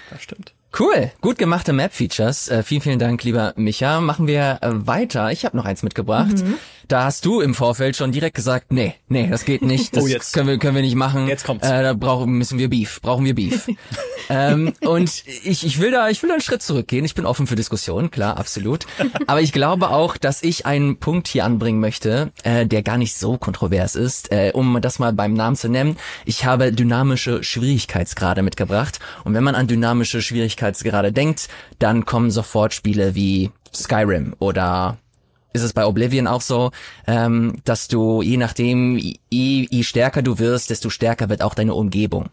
Das stimmt. Cool, gut gemachte Map-Features. Äh, vielen, vielen Dank, lieber Micha. Machen wir äh, weiter. Ich habe noch eins mitgebracht. Mhm. Da hast du im Vorfeld schon direkt gesagt, nee, nee, das geht nicht. Das Oh, jetzt. können wir können wir nicht machen. Jetzt kommt's. Äh, da brauchen müssen wir Beef, brauchen wir Beef. ähm, und ich ich will da ich will da einen Schritt zurückgehen. Ich bin offen für Diskussionen, klar, absolut. Aber ich glaube auch, dass ich einen Punkt hier anbringen möchte, äh, der gar nicht so kontrovers ist. Äh, um das mal beim Namen zu nennen, ich habe dynamische Schwierigkeitsgrade mitgebracht. Und wenn man an dynamische Schwierigkeitsgrade denkt, dann kommen sofort Spiele wie Skyrim oder ist es bei Oblivion auch so, ähm, dass du je nachdem, je, je stärker du wirst, desto stärker wird auch deine Umgebung.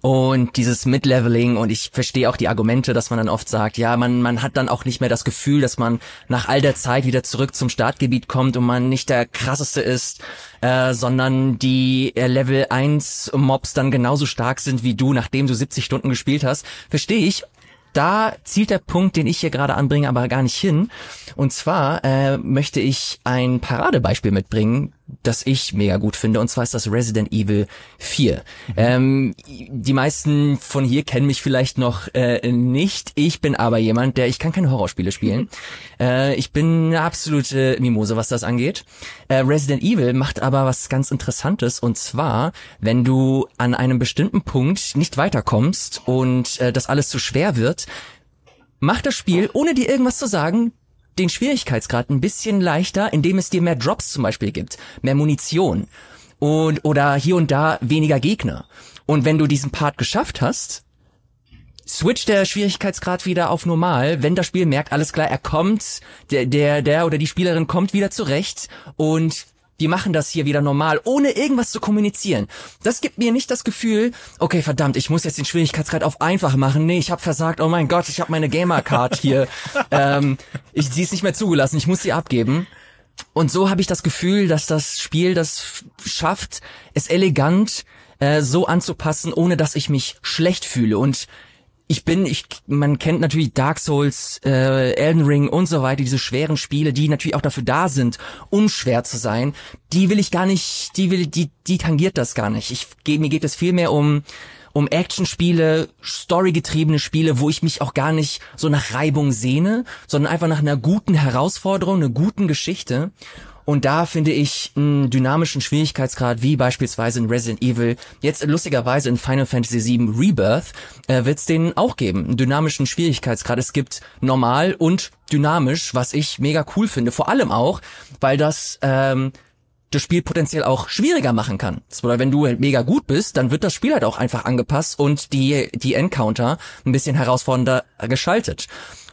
Und dieses Mid-Leveling und ich verstehe auch die Argumente, dass man dann oft sagt, ja, man, man hat dann auch nicht mehr das Gefühl, dass man nach all der Zeit wieder zurück zum Startgebiet kommt und man nicht der krasseste ist, äh, sondern die äh, Level 1 Mobs dann genauso stark sind wie du, nachdem du 70 Stunden gespielt hast. Verstehe ich. Da zielt der Punkt, den ich hier gerade anbringe, aber gar nicht hin. Und zwar äh, möchte ich ein Paradebeispiel mitbringen, das ich mega gut finde. Und zwar ist das Resident Evil 4. Ähm, die meisten von hier kennen mich vielleicht noch äh, nicht. Ich bin aber jemand, der ich kann keine Horrorspiele spielen. äh, ich bin eine absolute Mimose, was das angeht. Äh, Resident Evil macht aber was ganz Interessantes. Und zwar, wenn du an einem bestimmten Punkt nicht weiterkommst und äh, das alles zu schwer wird, macht das Spiel, ohne dir irgendwas zu sagen, den Schwierigkeitsgrad ein bisschen leichter, indem es dir mehr Drops zum Beispiel gibt, mehr Munition und oder hier und da weniger Gegner. Und wenn du diesen Part geschafft hast, switcht der Schwierigkeitsgrad wieder auf normal, wenn das Spiel merkt, alles klar, er kommt, der, der, der oder die Spielerin kommt wieder zurecht und wir machen das hier wieder normal, ohne irgendwas zu kommunizieren. Das gibt mir nicht das Gefühl, okay, verdammt, ich muss jetzt den Schwierigkeitsgrad auf einfach machen. Nee, ich habe versagt. Oh mein Gott, ich habe meine Gamer-Card hier. ähm, ich, sie ist nicht mehr zugelassen, ich muss sie abgeben. Und so habe ich das Gefühl, dass das Spiel das schafft, es elegant äh, so anzupassen, ohne dass ich mich schlecht fühle. Und ich bin, ich, man kennt natürlich Dark Souls, äh, Elden Ring und so weiter, diese schweren Spiele, die natürlich auch dafür da sind, um schwer zu sein. Die will ich gar nicht, die will, die, die tangiert das gar nicht. Ich, mir geht es viel mehr um, um Actionspiele, storygetriebene Spiele, wo ich mich auch gar nicht so nach Reibung sehne, sondern einfach nach einer guten Herausforderung, einer guten Geschichte. Und da finde ich einen dynamischen Schwierigkeitsgrad, wie beispielsweise in Resident Evil, jetzt lustigerweise in Final Fantasy VII Rebirth, äh, wird es den auch geben. Einen dynamischen Schwierigkeitsgrad. Es gibt normal und dynamisch, was ich mega cool finde. Vor allem auch, weil das ähm, das Spiel potenziell auch schwieriger machen kann. Bedeutet, wenn du halt mega gut bist, dann wird das Spiel halt auch einfach angepasst und die, die Encounter ein bisschen herausfordernder geschaltet.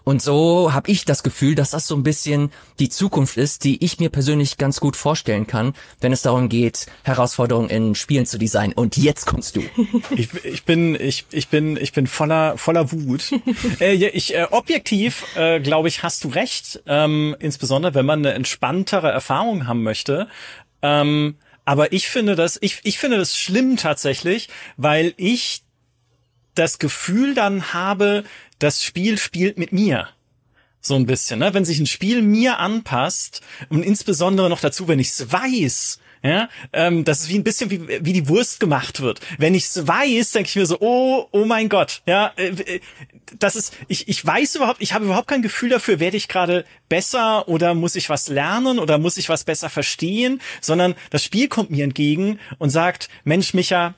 Und so habe ich das Gefühl, dass das so ein bisschen die Zukunft ist, die ich mir persönlich ganz gut vorstellen kann, wenn es darum geht, Herausforderungen in Spielen zu designen. Und jetzt kommst du. Ich, ich bin ich ich bin ich bin voller voller Wut. äh, ich äh, objektiv äh, glaube ich hast du recht, ähm, insbesondere wenn man eine entspanntere Erfahrung haben möchte. Ähm, aber ich finde das ich ich finde das schlimm tatsächlich, weil ich das Gefühl dann habe, das Spiel spielt mit mir. So ein bisschen, ne? Wenn sich ein Spiel mir anpasst und insbesondere noch dazu, wenn ich es weiß, ja, ähm, das ist wie ein bisschen wie, wie die Wurst gemacht wird. Wenn ich es weiß, denke ich mir so, oh, oh mein Gott, ja, äh, äh, das ist, ich, ich weiß überhaupt, ich habe überhaupt kein Gefühl dafür, werde ich gerade besser oder muss ich was lernen oder muss ich was besser verstehen, sondern das Spiel kommt mir entgegen und sagt, Mensch, Micha,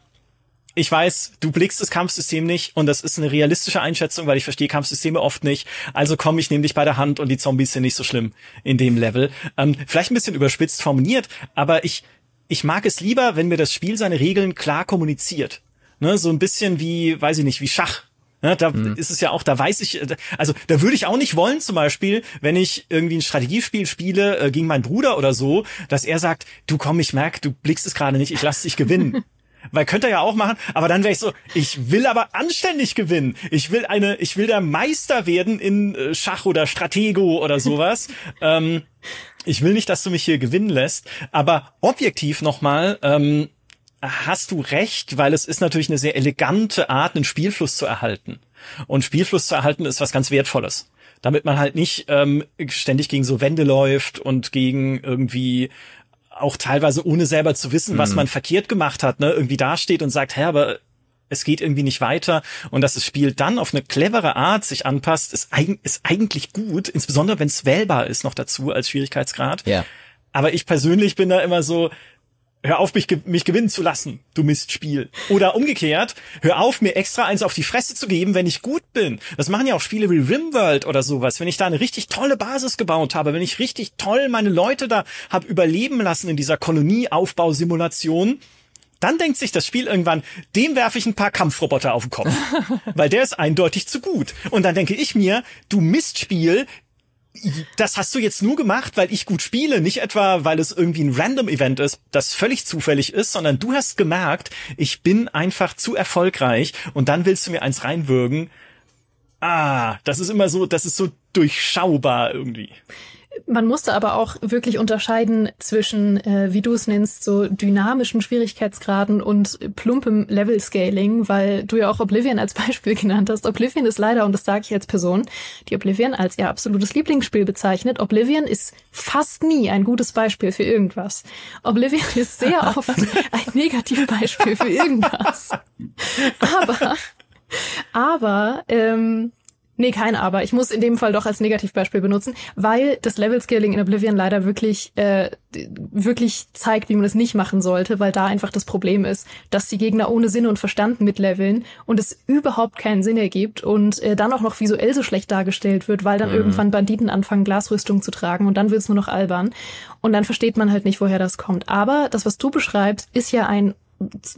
ich weiß, du blickst das Kampfsystem nicht und das ist eine realistische Einschätzung, weil ich verstehe Kampfsysteme oft nicht. Also komm, ich nehme dich bei der Hand und die Zombies sind nicht so schlimm in dem Level. Ähm, vielleicht ein bisschen überspitzt formuliert, aber ich, ich mag es lieber, wenn mir das Spiel seine Regeln klar kommuniziert. Ne, so ein bisschen wie, weiß ich nicht, wie Schach. Ne, da ist es ja auch, da weiß ich, also da würde ich auch nicht wollen, zum Beispiel, wenn ich irgendwie ein Strategiespiel spiele äh, gegen meinen Bruder oder so, dass er sagt, du komm, ich merk, du blickst es gerade nicht, ich lass dich gewinnen. weil könnte er ja auch machen, aber dann wäre ich so, ich will aber anständig gewinnen. Ich will eine, ich will der Meister werden in äh, Schach oder Stratego oder sowas. ähm, ich will nicht, dass du mich hier gewinnen lässt, aber objektiv nochmal, ähm, hast du recht, weil es ist natürlich eine sehr elegante Art, einen Spielfluss zu erhalten. Und Spielfluss zu erhalten ist was ganz Wertvolles. Damit man halt nicht ähm, ständig gegen so Wände läuft und gegen irgendwie auch teilweise ohne selber zu wissen, was mhm. man verkehrt gemacht hat, ne, irgendwie dasteht und sagt, hä, aber es geht irgendwie nicht weiter und dass das Spiel dann auf eine clevere Art sich anpasst, ist, eig ist eigentlich gut, insbesondere wenn es wählbar ist noch dazu als Schwierigkeitsgrad. Ja. Aber ich persönlich bin da immer so, hör auf, mich, mich gewinnen zu lassen, du Mistspiel. Oder umgekehrt, hör auf, mir extra eins auf die Fresse zu geben, wenn ich gut bin. Das machen ja auch Spiele wie Rimworld oder sowas. Wenn ich da eine richtig tolle Basis gebaut habe, wenn ich richtig toll meine Leute da hab überleben lassen in dieser Kolonieaufbausimulation, dann denkt sich das Spiel irgendwann, dem werfe ich ein paar Kampfroboter auf den Kopf, weil der ist eindeutig zu gut. Und dann denke ich mir, du Mistspiel, das hast du jetzt nur gemacht, weil ich gut spiele, nicht etwa, weil es irgendwie ein Random-Event ist, das völlig zufällig ist, sondern du hast gemerkt, ich bin einfach zu erfolgreich und dann willst du mir eins reinwürgen. Ah, das ist immer so, das ist so durchschaubar irgendwie. Man musste aber auch wirklich unterscheiden zwischen, äh, wie du es nennst, so dynamischen Schwierigkeitsgraden und plumpem Level-Scaling, weil du ja auch Oblivion als Beispiel genannt hast. Oblivion ist leider, und das sage ich als Person, die Oblivion als ihr absolutes Lieblingsspiel bezeichnet. Oblivion ist fast nie ein gutes Beispiel für irgendwas. Oblivion ist sehr oft ein Negativbeispiel für irgendwas. Aber aber ähm, Nee, kein Aber. Ich muss in dem Fall doch als Negativbeispiel benutzen, weil das Level-Scaling in Oblivion leider wirklich, äh, wirklich zeigt, wie man es nicht machen sollte, weil da einfach das Problem ist, dass die Gegner ohne Sinn und Verstand mitleveln und es überhaupt keinen Sinn ergibt und äh, dann auch noch visuell so schlecht dargestellt wird, weil dann mhm. irgendwann Banditen anfangen, Glasrüstung zu tragen und dann wird's nur noch albern. Und dann versteht man halt nicht, woher das kommt. Aber das, was du beschreibst, ist ja ein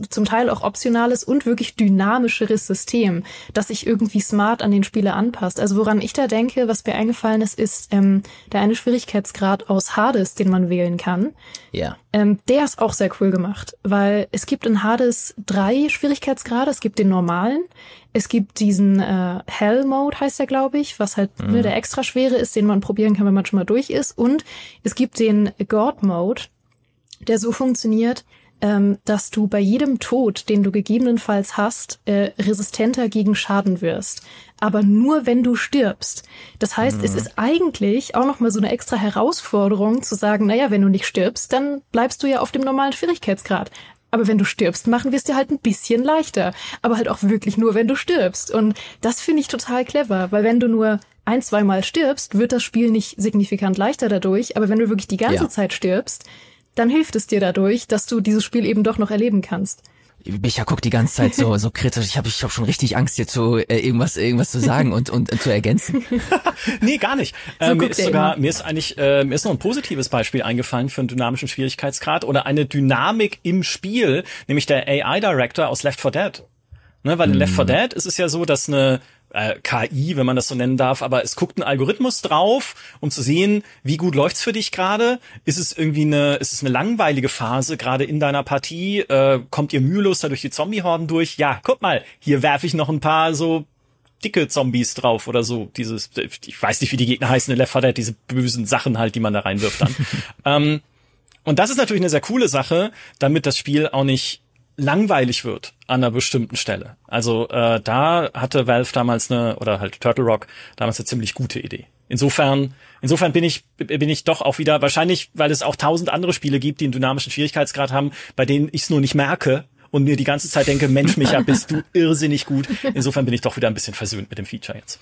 zum Teil auch optionales und wirklich dynamischeres System, das sich irgendwie smart an den Spieler anpasst. Also woran ich da denke, was mir eingefallen ist, ist ähm, der eine Schwierigkeitsgrad aus Hades, den man wählen kann. Ja. Ähm, der ist auch sehr cool gemacht, weil es gibt in Hades drei Schwierigkeitsgrade. Es gibt den normalen, es gibt diesen äh, Hell Mode, heißt der, glaube ich, was halt mhm. ne, der extra schwere ist, den man probieren kann, wenn man schon mal durch ist. Und es gibt den God Mode, der so funktioniert, dass du bei jedem Tod, den du gegebenenfalls hast, äh, resistenter gegen Schaden wirst. Aber nur wenn du stirbst. Das heißt, mhm. es ist eigentlich auch nochmal so eine extra Herausforderung zu sagen, naja, wenn du nicht stirbst, dann bleibst du ja auf dem normalen Schwierigkeitsgrad. Aber wenn du stirbst, machen wir es dir halt ein bisschen leichter. Aber halt auch wirklich nur, wenn du stirbst. Und das finde ich total clever, weil wenn du nur ein, zweimal stirbst, wird das Spiel nicht signifikant leichter dadurch. Aber wenn du wirklich die ganze ja. Zeit stirbst, dann hilft es dir dadurch, dass du dieses Spiel eben doch noch erleben kannst. Micha guckt die ganze Zeit so so kritisch. Ich habe ich hab schon richtig Angst hier zu äh, irgendwas irgendwas zu sagen und und äh, zu ergänzen. nee, gar nicht. So äh, mir ist sogar mir ist eigentlich äh, mir ist noch ein positives Beispiel eingefallen für einen dynamischen Schwierigkeitsgrad oder eine Dynamik im Spiel, nämlich der AI Director aus Left 4 Dead. Ne, weil in Left 4 mhm. Dead ist es ja so, dass eine äh, KI, wenn man das so nennen darf, aber es guckt ein Algorithmus drauf, um zu sehen, wie gut läuft's für dich gerade. Ist es irgendwie eine, ist es eine langweilige Phase gerade in deiner Partie? Äh, kommt ihr mühelos da durch die Zombie-Horden durch? Ja, guck mal, hier werfe ich noch ein paar so dicke Zombies drauf oder so. Dieses, ich weiß nicht, wie die Gegner heißen in Left 4 Dead, diese bösen Sachen halt, die man da reinwirft dann. ähm, und das ist natürlich eine sehr coole Sache, damit das Spiel auch nicht langweilig wird an einer bestimmten Stelle. Also äh, da hatte Valve damals eine oder halt Turtle Rock damals eine ziemlich gute Idee. Insofern, insofern bin ich bin ich doch auch wieder wahrscheinlich, weil es auch tausend andere Spiele gibt, die einen dynamischen Schwierigkeitsgrad haben, bei denen ich es nur nicht merke und mir die ganze Zeit denke, Mensch, Micha, bist du irrsinnig gut. Insofern bin ich doch wieder ein bisschen versöhnt mit dem Feature jetzt.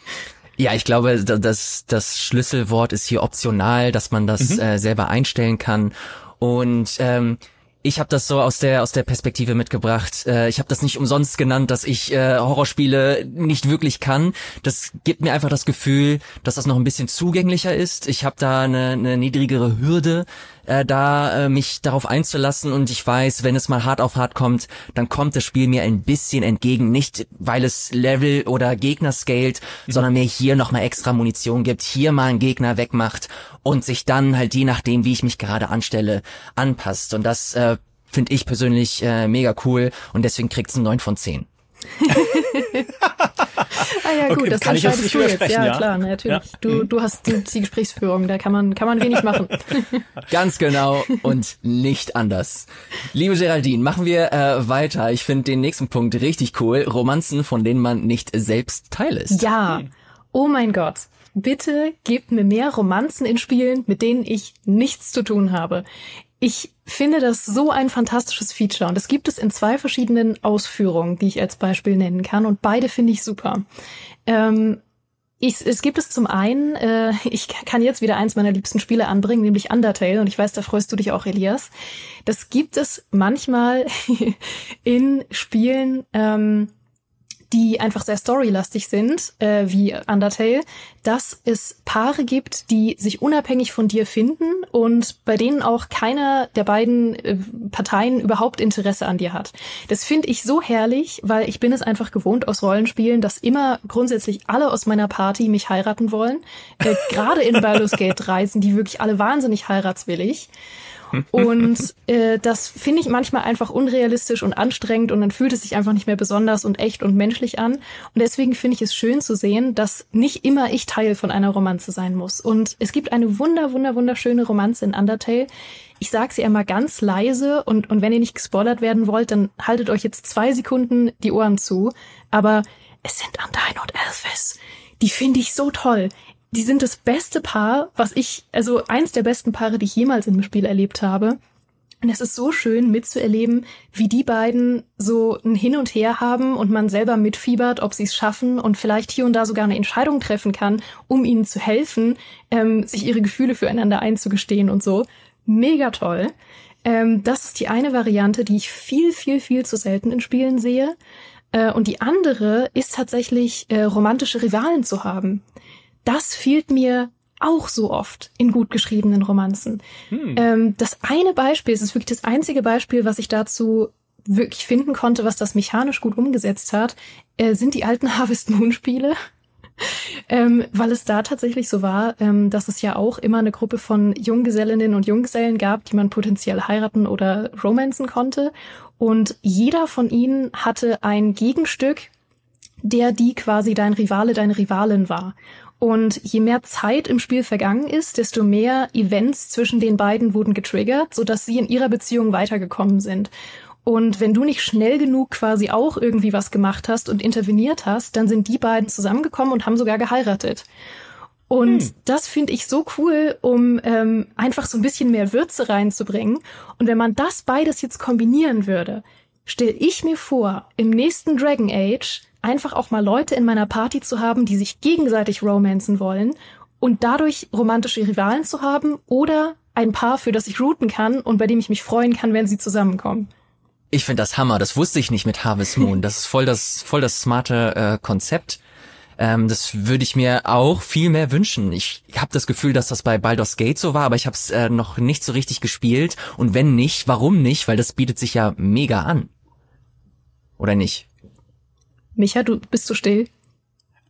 Ja, ich glaube, das, das Schlüsselwort ist hier optional, dass man das mhm. äh, selber einstellen kann. Und ähm, ich habe das so aus der aus der Perspektive mitgebracht. Äh, ich habe das nicht umsonst genannt, dass ich äh, Horrorspiele nicht wirklich kann. Das gibt mir einfach das Gefühl, dass das noch ein bisschen zugänglicher ist. Ich habe da eine, eine niedrigere Hürde, äh, da äh, mich darauf einzulassen und ich weiß, wenn es mal hart auf hart kommt, dann kommt das Spiel mir ein bisschen entgegen, nicht weil es Level oder Gegner scaled, mhm. sondern mir hier nochmal extra Munition gibt, hier mal einen Gegner wegmacht und sich dann halt je nachdem, wie ich mich gerade anstelle, anpasst und das äh, finde ich persönlich äh, mega cool und deswegen kriegt's einen 9 von 10. ah ja, gut, Okay, das kann ich jetzt nicht du jetzt. Ja, ja. klar, ne, natürlich. Ja. Du, du hast die, die Gesprächsführung, da kann man, kann man wenig machen. Ganz genau und nicht anders. Liebe Geraldine, machen wir äh, weiter. Ich finde den nächsten Punkt richtig cool. Romanzen, von denen man nicht selbst Teil ist. Ja. Oh mein Gott. Bitte gebt mir mehr Romanzen in Spielen, mit denen ich nichts zu tun habe. Ich finde das so ein fantastisches Feature und das gibt es in zwei verschiedenen Ausführungen, die ich als Beispiel nennen kann und beide finde ich super. Ähm, ich, es gibt es zum einen, äh, ich kann jetzt wieder eins meiner liebsten Spiele anbringen, nämlich Undertale und ich weiß, da freust du dich auch, Elias. Das gibt es manchmal in Spielen, ähm, die einfach sehr storylastig sind, äh, wie Undertale, dass es Paare gibt, die sich unabhängig von dir finden und bei denen auch keiner der beiden äh, Parteien überhaupt Interesse an dir hat. Das finde ich so herrlich, weil ich bin es einfach gewohnt aus Rollenspielen, dass immer grundsätzlich alle aus meiner Party mich heiraten wollen. Äh, Gerade in Baldur's Gate 3 sind die wirklich alle wahnsinnig heiratswillig. Und äh, das finde ich manchmal einfach unrealistisch und anstrengend und dann fühlt es sich einfach nicht mehr besonders und echt und menschlich an. Und deswegen finde ich es schön zu sehen, dass nicht immer ich Teil von einer Romanze sein muss. Und es gibt eine wunder, wunder, wunderschöne Romanze in Undertale. Ich sage sie einmal ganz leise und, und wenn ihr nicht gespoilert werden wollt, dann haltet euch jetzt zwei Sekunden die Ohren zu. Aber es sind Undyne und Elvis. Die finde ich so toll die sind das beste Paar, was ich, also eins der besten Paare, die ich jemals in einem Spiel erlebt habe. Und es ist so schön mitzuerleben, wie die beiden so ein Hin und Her haben und man selber mitfiebert, ob sie es schaffen und vielleicht hier und da sogar eine Entscheidung treffen kann, um ihnen zu helfen, ähm, sich ihre Gefühle füreinander einzugestehen und so. Mega toll. Ähm, das ist die eine Variante, die ich viel, viel, viel zu selten in Spielen sehe. Äh, und die andere ist tatsächlich, äh, romantische Rivalen zu haben das fehlt mir auch so oft in gut geschriebenen Romanzen. Hm. Ähm, das eine Beispiel, es ist wirklich das einzige Beispiel, was ich dazu wirklich finden konnte, was das mechanisch gut umgesetzt hat, äh, sind die alten Harvest Moon Spiele. ähm, weil es da tatsächlich so war, ähm, dass es ja auch immer eine Gruppe von Junggesellinnen und Junggesellen gab, die man potenziell heiraten oder romanzen konnte. Und jeder von ihnen hatte ein Gegenstück, der die quasi dein Rivale, deine Rivalin war. Und je mehr Zeit im Spiel vergangen ist, desto mehr Events zwischen den beiden wurden getriggert, sodass sie in ihrer Beziehung weitergekommen sind. Und wenn du nicht schnell genug quasi auch irgendwie was gemacht hast und interveniert hast, dann sind die beiden zusammengekommen und haben sogar geheiratet. Und hm. das finde ich so cool, um ähm, einfach so ein bisschen mehr Würze reinzubringen. Und wenn man das beides jetzt kombinieren würde, stell ich mir vor, im nächsten Dragon Age einfach auch mal Leute in meiner Party zu haben, die sich gegenseitig romanzen wollen und dadurch romantische Rivalen zu haben oder ein Paar, für das ich routen kann und bei dem ich mich freuen kann, wenn sie zusammenkommen. Ich finde das Hammer. Das wusste ich nicht mit Harvest Moon. Das ist voll das voll das smarte äh, Konzept. Ähm, das würde ich mir auch viel mehr wünschen. Ich habe das Gefühl, dass das bei Baldur's Gate so war, aber ich habe es äh, noch nicht so richtig gespielt. Und wenn nicht, warum nicht? Weil das bietet sich ja mega an. Oder nicht? Micha, du bist so still.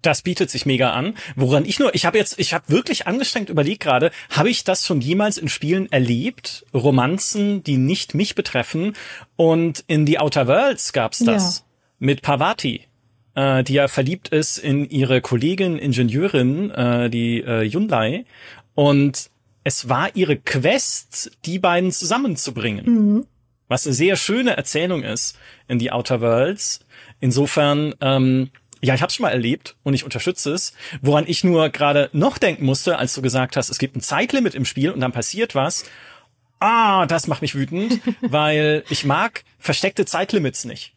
Das bietet sich mega an. Woran ich nur, ich habe jetzt, ich habe wirklich angestrengt überlegt gerade, habe ich das schon jemals in Spielen erlebt? Romanzen, die nicht mich betreffen. Und in The Outer Worlds gab's das Ja. mit Parvati, äh, die ja verliebt ist in ihre Kollegin Ingenieurin, äh, die äh, Yunlai. Und es war ihre Quest, die beiden zusammenzubringen. Was eine sehr schöne Erzählung ist in The Outer Worlds. Insofern, ähm, ja, ich habe schon mal erlebt und ich unterstütze es. Woran ich nur gerade noch denken musste, als du gesagt hast, es gibt ein Zeitlimit im Spiel und dann passiert was. Ah, das macht mich wütend, weil ich mag versteckte Zeitlimits nicht.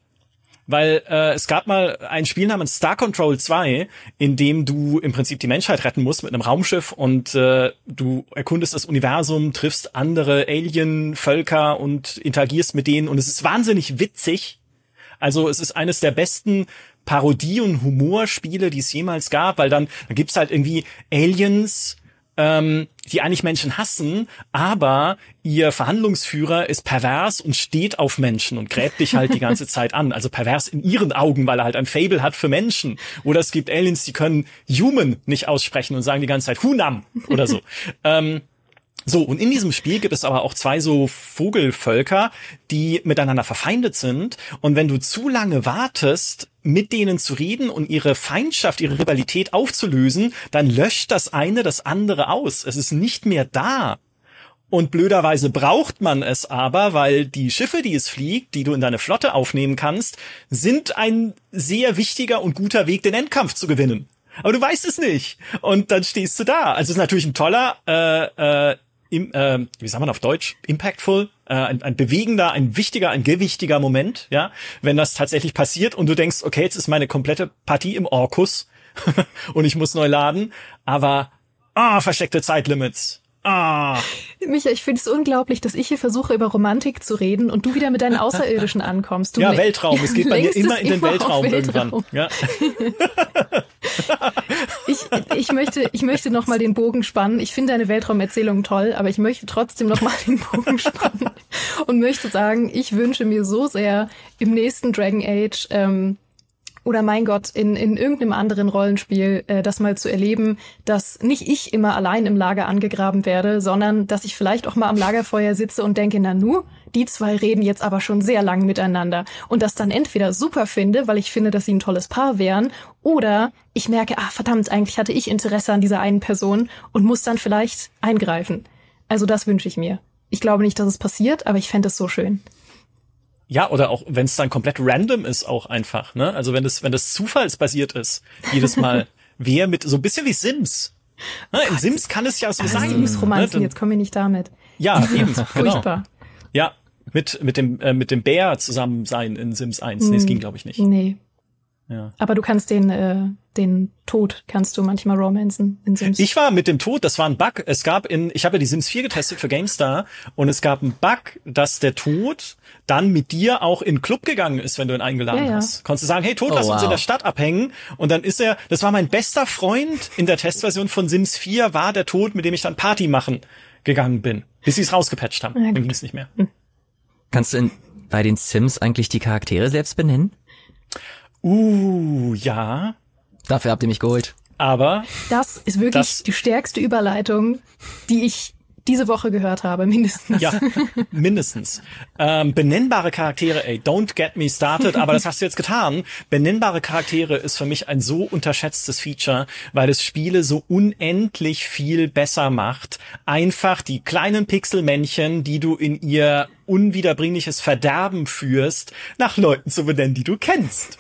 Weil äh, es gab mal ein Spiel namens Star Control 2, in dem du im Prinzip die Menschheit retten musst mit einem Raumschiff und äh, du erkundest das Universum, triffst andere Alien-Völker und interagierst mit denen und es ist wahnsinnig witzig. Also es ist eines der besten Parodie- und Humorspiele, die es jemals gab, weil dann, dann gibt's halt irgendwie Aliens, ähm, die eigentlich Menschen hassen, aber ihr Verhandlungsführer ist pervers und steht auf Menschen und gräbt dich halt die ganze Zeit an. Also pervers in ihren Augen, weil er halt ein Fable hat für Menschen. Oder es gibt Aliens, die können Human nicht aussprechen und sagen die ganze Zeit Hunam oder so. ähm, So, und in diesem Spiel gibt es aber auch zwei so Vogelvölker, die miteinander verfeindet sind. Und wenn du zu lange wartest, mit denen zu reden und ihre Feindschaft, ihre Rivalität aufzulösen, dann löscht das eine das andere aus. Es ist nicht mehr da. Und blöderweise braucht man es aber, weil die Schiffe, die es fliegt, die du in deine Flotte aufnehmen kannst, sind ein sehr wichtiger und guter Weg, den Endkampf zu gewinnen. Aber du weißt es nicht. Und dann stehst du da. Also es ist natürlich ein toller, äh, äh, im, äh, wie sagt man auf Deutsch, impactful, äh, ein, ein bewegender, ein wichtiger, ein gewichtiger Moment, ja, wenn das tatsächlich passiert und du denkst, okay, jetzt ist meine komplette Partie im Orkus und ich muss neu laden, aber ah, versteckte Zeitlimits. Ah. Micha, ich finde es unglaublich, dass ich hier versuche, über Romantik zu reden und du wieder mit deinen Außerirdischen ankommst. Du ja, Weltraum. Es geht bei mir immer in den immer Weltraum, Weltraum, irgendwann. Ja. ich, ich möchte, ich möchte noch mal den Bogen spannen. Ich finde deine Weltraumerzählung toll, aber ich möchte trotzdem noch mal den Bogen spannen und möchte sagen, ich wünsche mir so sehr im nächsten Dragon Age ähm, oder mein Gott, in, in irgendeinem anderen Rollenspiel äh, das mal zu erleben, dass nicht ich immer allein im Lager angegraben werde, sondern dass ich vielleicht auch mal am Lagerfeuer sitze und denke, na nu, die zwei reden jetzt aber schon sehr lang miteinander und das dann entweder super finde, weil ich finde, dass sie ein tolles Paar wären, oder ich merke, ah verdammt, eigentlich hatte ich Interesse an dieser einen Person und muss dann vielleicht eingreifen. Also das wünsche ich mir. Ich glaube nicht, dass es passiert, aber ich fände es so schön. Ja, oder auch wenn es dann komplett random ist, auch einfach, ne? Also wenn das, wenn das zufallsbasiert ist, jedes Mal, wer mit, so ein bisschen wie Sims. Ne? In Sims kann es ja so also sein. Sims-Romanzen, ne? jetzt komme ich nicht damit. Ja, eben, genau. furchtbar. Ja, mit, mit dem, äh, mit dem Bär zusammen sein in Sims 1. Nee, das ging, glaube ich, nicht. Nee. Ja. Aber du kannst den, äh, den Tod kannst du manchmal romanzen in Sims. Ich war mit dem Tod, das war ein Bug. Es gab in, ich habe ja die Sims 4 getestet für GameStar und es gab einen Bug, dass der Tod dann mit dir auch in Club gegangen ist, wenn du ihn eingeladen ja, ja. hast. Konntest du sagen, hey Tod, oh, lass wow. uns in der Stadt abhängen und dann ist er, das war mein bester Freund in der Testversion von Sims 4, war der Tod, mit dem ich dann Party machen gegangen bin, bis sie es rausgepatcht haben. Ja, dann ging es nicht mehr. Hm. Kannst du in, bei den Sims eigentlich die Charaktere selbst benennen? Uh, ja. Dafür habt ihr mich geholt. Aber. Das ist wirklich das, die stärkste Überleitung, die ich diese Woche gehört habe, mindestens. Ja, mindestens. Ähm, benennbare Charaktere, ey, don't get me started, aber das hast du jetzt getan. Benennbare Charaktere ist für mich ein so unterschätztes Feature, weil es Spiele so unendlich viel besser macht. Einfach die kleinen Pixelmännchen, die du in ihr unwiederbringliches Verderben führst, nach Leuten zu benennen, die du kennst.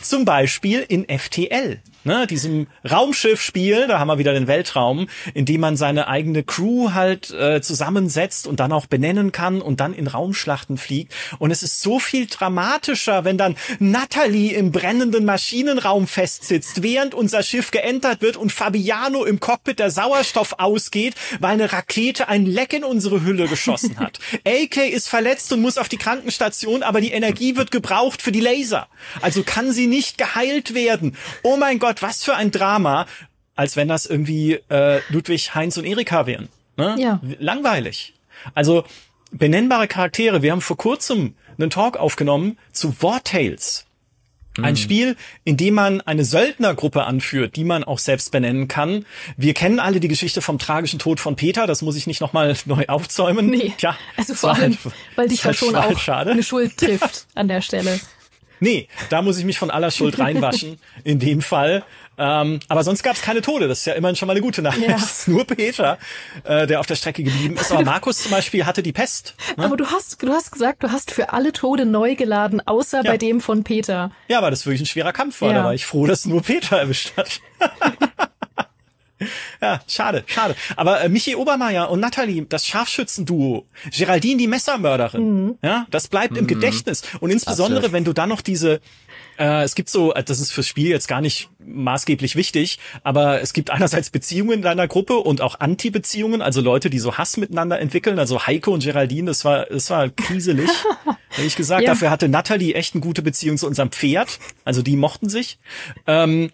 Zum Beispiel in FTL ne, diesem Raumschiffspiel, da haben wir wieder den Weltraum, in dem man seine eigene Crew halt äh, zusammensetzt und dann auch benennen kann und dann in Raumschlachten fliegt. Und es ist so viel dramatischer, wenn dann Natalie im brennenden Maschinenraum festsitzt, während unser Schiff geentert wird und Fabiano im Cockpit der Sauerstoff ausgeht, weil eine Rakete ein Leck in unsere Hülle geschossen hat. AK ist verletzt und muss auf die Krankenstation, aber die Energie wird gebraucht für die Laser. Also kann sie nicht geheilt werden. Oh mein Gott, Gott, was für ein Drama, als wenn das irgendwie äh, Ludwig, Heinz und Erika wären. Ne? Ja. Langweilig. Also benennbare Charaktere. Wir haben vor kurzem einen Talk aufgenommen zu War Tales. Ein mhm. Spiel, in dem man eine Söldnergruppe anführt, die man auch selbst benennen kann. Wir kennen alle die Geschichte vom tragischen Tod von Peter, das muss ich nicht nochmal neu aufzäumen. Nee, Tja, also vor allem, halt, weil dich ja schon auch schade. eine Schuld trifft an der Stelle. Nee, da muss ich mich von aller Schuld reinwaschen, in dem Fall. Ähm, aber sonst gab es keine Tode. Das ist ja immerhin schon mal eine gute Nachricht. Ja. Nur Peter, äh, der auf der Strecke geblieben ist. Aber Markus zum Beispiel hatte die Pest. Ne? Aber du hast, du hast gesagt, du hast für alle Tode neu geladen, außer ja. bei dem von Peter. Ja, weil das wirklich ein schwerer Kampf war. Ja. Da war ich froh, dass nur Peter erwischt hat. Ja, schade, schade. Aber äh, Michi Obermeier und Nathalie, das Scharfschützenduo, Geraldine die Messermörderin, mhm. ja, das bleibt mhm. im Gedächtnis. Und insbesondere, Absolut. wenn du dann noch diese, äh, es gibt so, äh, das ist fürs Spiel jetzt gar nicht maßgeblich wichtig, aber es gibt einerseits Beziehungen in deiner Gruppe und auch Anti-Beziehungen, also Leute, die so Hass miteinander entwickeln. Also Heiko und Geraldine, das war, das war kriselig. Ehrlich gesagt, ja. dafür hatte Nathalie echt eine gute Beziehung zu unserem Pferd. Also die mochten sich. Ähm,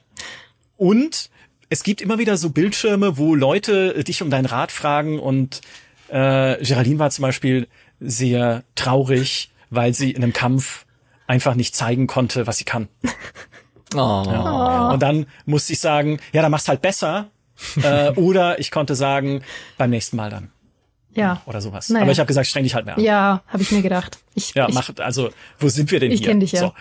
und es gibt immer wieder so Bildschirme, wo Leute äh, dich um deinen Rat fragen und äh, Geraldine war zum Beispiel sehr traurig, weil sie in einem Kampf einfach nicht zeigen konnte, was sie kann. Oh. Ja. Und dann musste ich sagen, ja, dann machst halt besser. äh, oder ich konnte sagen, beim nächsten Mal dann. Ja. Oder sowas. Naja. Aber ich habe gesagt, streng dich halt mehr an. Ja, habe ich mir gedacht. Ich, Ja, ich, mach, also, wo sind wir denn ich hier? kenn dich ja. So.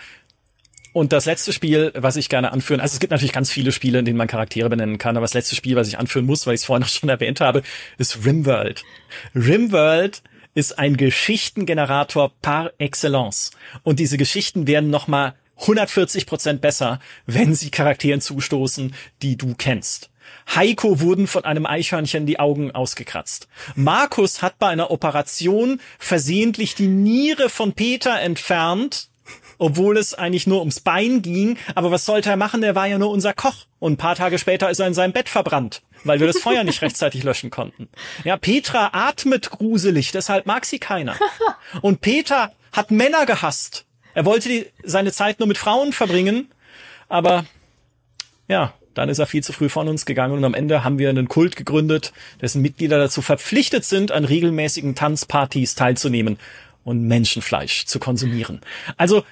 Und das letzte Spiel, was ich gerne anführen, also es gibt natürlich ganz viele Spiele, in denen man Charaktere benennen kann, aber das letzte Spiel, was ich anführen muss, weil ich es vorhin noch schon erwähnt habe, ist Rimworld. Rimworld ist ein Geschichtengenerator par excellence. Und diese Geschichten werden nochmal 140 Prozent besser, wenn sie Charakteren zustoßen, die du kennst. Heiko wurden von einem Eichhörnchen die Augen ausgekratzt. Markus hat bei einer Operation versehentlich die Niere von Peter entfernt, obwohl es eigentlich nur ums Bein ging. Aber was sollte er machen? Er war ja nur unser Koch. Und ein paar Tage später ist er in seinem Bett verbrannt, weil wir das Feuer nicht rechtzeitig löschen konnten. Ja, Petra atmet gruselig, deshalb mag sie keiner. Und Peter hat Männer gehasst. Er wollte die, seine Zeit nur mit Frauen verbringen, aber ja, dann ist er viel zu früh von uns gegangen und am Ende haben wir einen Kult gegründet, dessen Mitglieder dazu verpflichtet sind, an regelmäßigen Tanzpartys teilzunehmen und Menschenfleisch zu konsumieren. Also,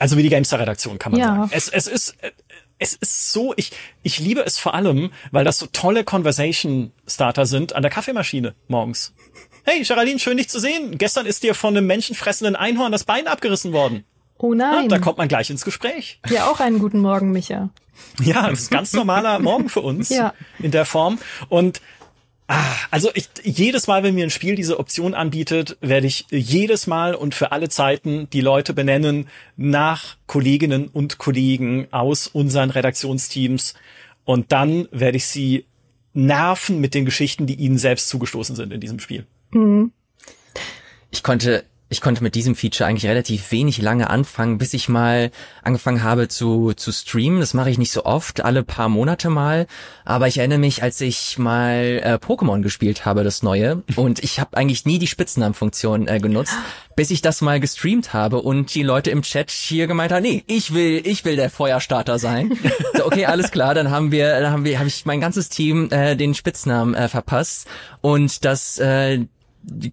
also wie die Gamester-Redaktion kann man Ja. sagen. Es, es ist, es ist so, ich, ich liebe es vor allem, weil das so tolle Conversation-Starter sind an der Kaffeemaschine morgens. Hey, Geraldine, schön dich zu sehen. Gestern ist dir von einem menschenfressenden Einhorn das Bein abgerissen worden. oh Ah, nein. da kommt man gleich ins Gespräch. ja, auch einen guten Morgen, Micha. Ja, das ist ganz normaler Morgen für uns Ja. in der Form. Und ah, also ich, jedes Mal, wenn mir ein Spiel diese Option anbietet, werde ich jedes Mal und für alle Zeiten die Leute benennen nach Kolleginnen und Kollegen aus unseren Redaktionsteams. Und dann werde ich sie nerven mit den Geschichten, die ihnen selbst zugestoßen sind in diesem Spiel. Ich konnte, ich konnte mit diesem Feature eigentlich relativ wenig lange anfangen, bis ich mal angefangen habe zu, zu streamen. Das mache ich nicht so oft, alle paar Monate mal. Aber ich erinnere mich, als ich mal äh, Pokémon gespielt habe, das neue. Und ich habe eigentlich nie die Spitznamenfunktion äh, genutzt, bis ich das mal gestreamt habe und die Leute im Chat hier gemeint haben, nee, ich will, ich will der Feuerstarter sein. so, okay, alles klar, dann haben wir, dann haben wir, habe ich mein ganzes Team äh, den Spitznamen äh, verpasst und das äh,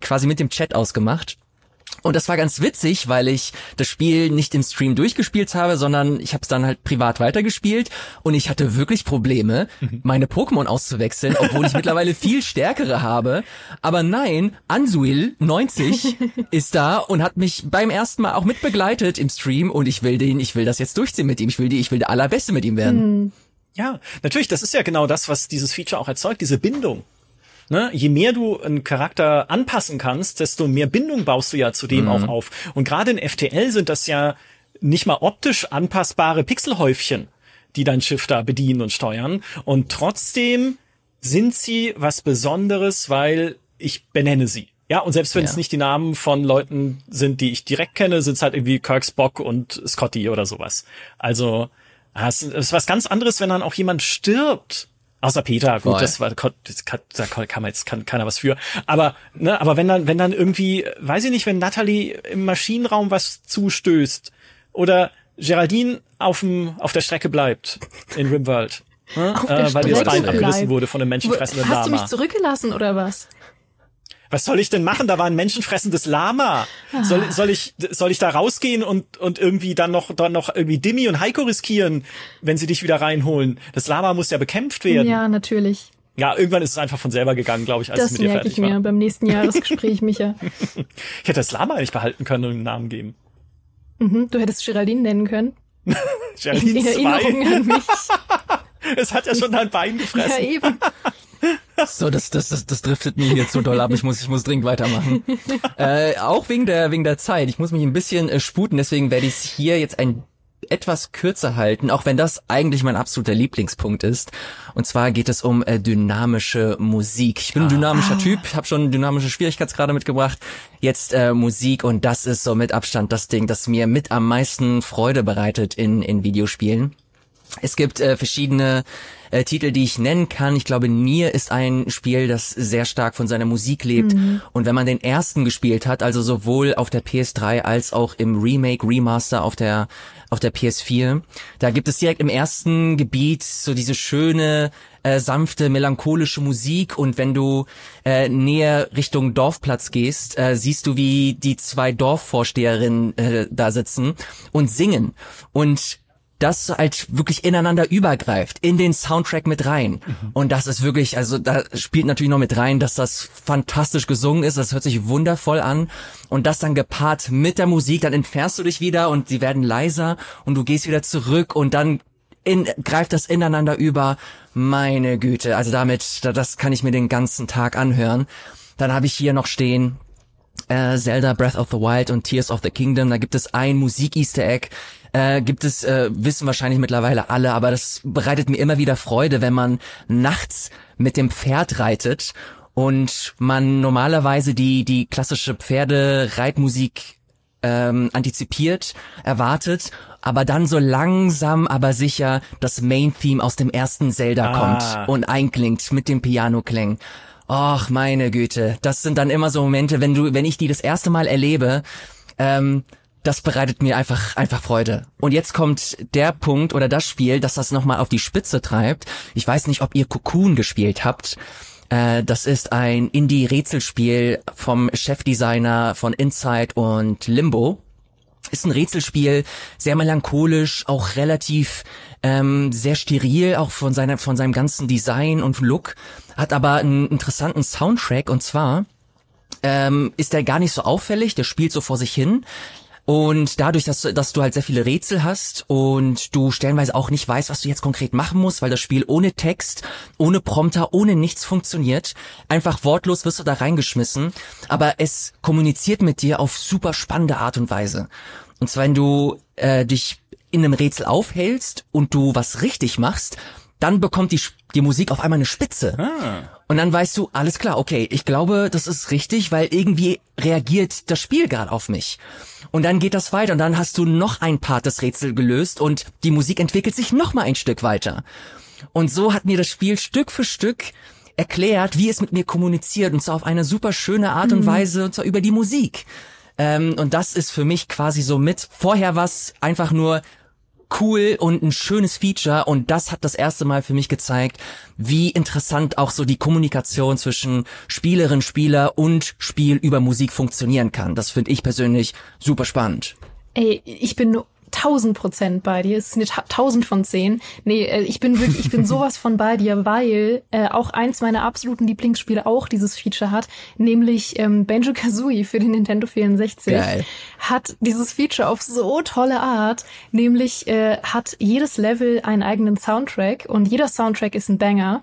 quasi mit dem Chat ausgemacht. Und das war ganz witzig, weil ich das Spiel nicht im Stream durchgespielt habe, sondern ich habe es dann halt privat weitergespielt und ich hatte wirklich Probleme, meine Pokémon auszuwechseln, obwohl ich mittlerweile viel stärkere habe. Aber nein, Ansuil 90 ist da und hat mich beim ersten Mal auch mitbegleitet im Stream und ich will den, ich will das jetzt durchziehen mit ihm. Ich will die, ich will der allerbeste mit ihm werden. Ja, natürlich, das ist ja genau das, was dieses Feature auch erzeugt, diese Bindung. Ne? Je mehr du einen Charakter anpassen kannst, desto mehr Bindung baust du ja zu dem auch auf. Und gerade in FTL sind das ja nicht mal optisch anpassbare Pixelhäufchen, die dein Schiff da bedienen und steuern. Und trotzdem sind sie was Besonderes, weil ich benenne sie. Ja, und selbst wenn Ja. es nicht die Namen von Leuten sind, die ich direkt kenne, sind es halt irgendwie Kirk Spock und Scotty oder sowas. Also, ah, es ist was ganz anderes, wenn dann auch jemand stirbt. Außer Peter, gut, Voll. das war, das kann, da kann man jetzt kann keiner was für. Aber, ne, aber wenn dann, wenn dann irgendwie, weiß ich nicht, wenn Natalie im Maschinenraum was zustößt oder Geraldine auf dem, auf der Strecke bleibt in Rimworld. Ne? Äh, weil ihr das Bein abgerissen wurde von einem menschenfressenden Hast du mich Lama. zurückgelassen oder was? Was soll ich denn machen? Da war ein menschenfressendes Lama. Soll, soll ich, soll ich da rausgehen und, und irgendwie dann noch, dann noch irgendwie Dimmy und Heiko riskieren, wenn sie dich wieder reinholen? Das Lama muss ja bekämpft werden. Ja, Ja, natürlich. irgendwann ist es einfach von selber gegangen, glaube ich, als es Das mit dir merke fertig ich mir war. beim nächsten Jahresgespräch, Micha. Ich hätte das Lama eigentlich behalten können und einen Namen geben. Mhm, du hättest Geraldine nennen können. In Geraldine Erinnerung 2. an mich. Es hat ja schon dein Bein Ja, gefressen. eben. So, das, das, das, das driftet mir hier zu doll ab. Ich muss, ich muss dringend weitermachen. äh, auch wegen der, wegen der Zeit. Ich muss mich ein bisschen äh, sputen, deswegen werde ich es hier jetzt ein etwas kürzer halten, auch wenn das eigentlich mein absoluter Lieblingspunkt ist. Und zwar geht es um äh, dynamische Musik. Ich bin ein dynamischer Typ, habe schon dynamische Schwierigkeitsgrade mitgebracht. Jetzt äh, Musik und das ist so mit Abstand das Ding, das mir mit am meisten Freude bereitet in, in Videospielen. Es gibt äh, verschiedene äh, Titel, die ich nennen kann. Ich glaube, Nier ist ein Spiel, das sehr stark von seiner Musik lebt. Und wenn man den ersten gespielt hat, also sowohl auf der PS3 als auch im Remake, Remaster auf der auf der PS4, da gibt es direkt im ersten Gebiet so diese schöne, äh, sanfte, melancholische Musik. Und wenn du äh, näher Richtung Dorfplatz gehst, äh, siehst du, wie die zwei Dorfvorsteherinnen äh, da sitzen und singen. Und das halt wirklich ineinander übergreift, in den Soundtrack mit rein. Mhm. Und das ist wirklich, also da spielt natürlich noch mit rein, dass das fantastisch gesungen ist, das hört sich wundervoll an. Und das dann gepaart mit der Musik, dann entfernst du dich wieder und sie werden leiser und du gehst wieder zurück und dann in, greift das ineinander über. Meine Güte, also damit, das kann ich mir den ganzen Tag anhören. Dann habe ich hier noch stehen äh, Zelda Breath of the Wild und Tears of the Kingdom. Da gibt es ein Musik-Easter Egg. Äh, gibt es, äh, wissen wahrscheinlich mittlerweile alle, aber das bereitet mir immer wieder Freude, wenn man nachts mit dem Pferd reitet und man normalerweise die, die klassische Pferdereitmusik ähm, antizipiert, erwartet, aber dann so langsam, aber sicher das Main-Theme aus dem ersten Zelda ah. kommt und einklingt mit dem Piano-Klang. Ach, meine Güte. Das sind dann immer so Momente, wenn du, wenn ich die das erste Mal erlebe, ähm, das bereitet mir einfach, einfach Freude. Und jetzt kommt der Punkt oder das Spiel, das das nochmal auf die Spitze treibt. Ich weiß nicht, ob ihr Cocoon gespielt habt. Äh, das ist ein Indie-Rätselspiel vom Chefdesigner von Inside und Limbo. Ist ein Rätselspiel, sehr melancholisch, auch relativ ähm, sehr steril, auch von seiner, von seinem ganzen Design und Look, hat aber einen interessanten Soundtrack und zwar ähm, ist der gar nicht so auffällig, der spielt so vor sich hin. Und dadurch, dass, dass du halt sehr viele Rätsel hast und du stellenweise auch nicht weißt, was du jetzt konkret machen musst, weil das Spiel ohne Text, ohne Prompter, ohne nichts funktioniert, einfach wortlos wirst du da reingeschmissen, aber es kommuniziert mit dir auf super spannende Art und Weise. Und zwar, wenn du äh, dich in einem Rätsel aufhältst und du was richtig machst, dann bekommt die, die Musik auf einmal eine Spitze. Ah. Und dann weißt du, alles klar, okay, ich glaube, das ist richtig, weil irgendwie reagiert das Spiel gerade auf mich. Und dann geht das weiter und dann hast du noch ein Part des Rätsels gelöst und die Musik entwickelt sich noch mal ein Stück weiter. Und so hat mir das Spiel Stück für Stück erklärt, wie es mit mir kommuniziert und zwar auf eine super schöne Art und mhm. Weise und zwar über die Musik. Ähm, und das ist für mich quasi so mit. Vorher was einfach nur cool und ein schönes Feature und das hat das erste Mal für mich gezeigt, wie interessant auch so die Kommunikation zwischen Spielerin, Spieler und Spiel über Musik funktionieren kann. Das finde ich persönlich super spannend. Ey, ich bin tausend Prozent bei dir. Es ist eine tausend von zehn. Nee, äh, ich bin wirklich, ich bin sowas von bei dir, weil äh, auch eins meiner absoluten Lieblingsspiele auch dieses Feature hat, nämlich ähm, Banjo Kazooie für den Nintendo 64 Geil. hat dieses Feature auf so tolle Art, nämlich äh, hat jedes Level einen eigenen Soundtrack und jeder Soundtrack ist ein Banger.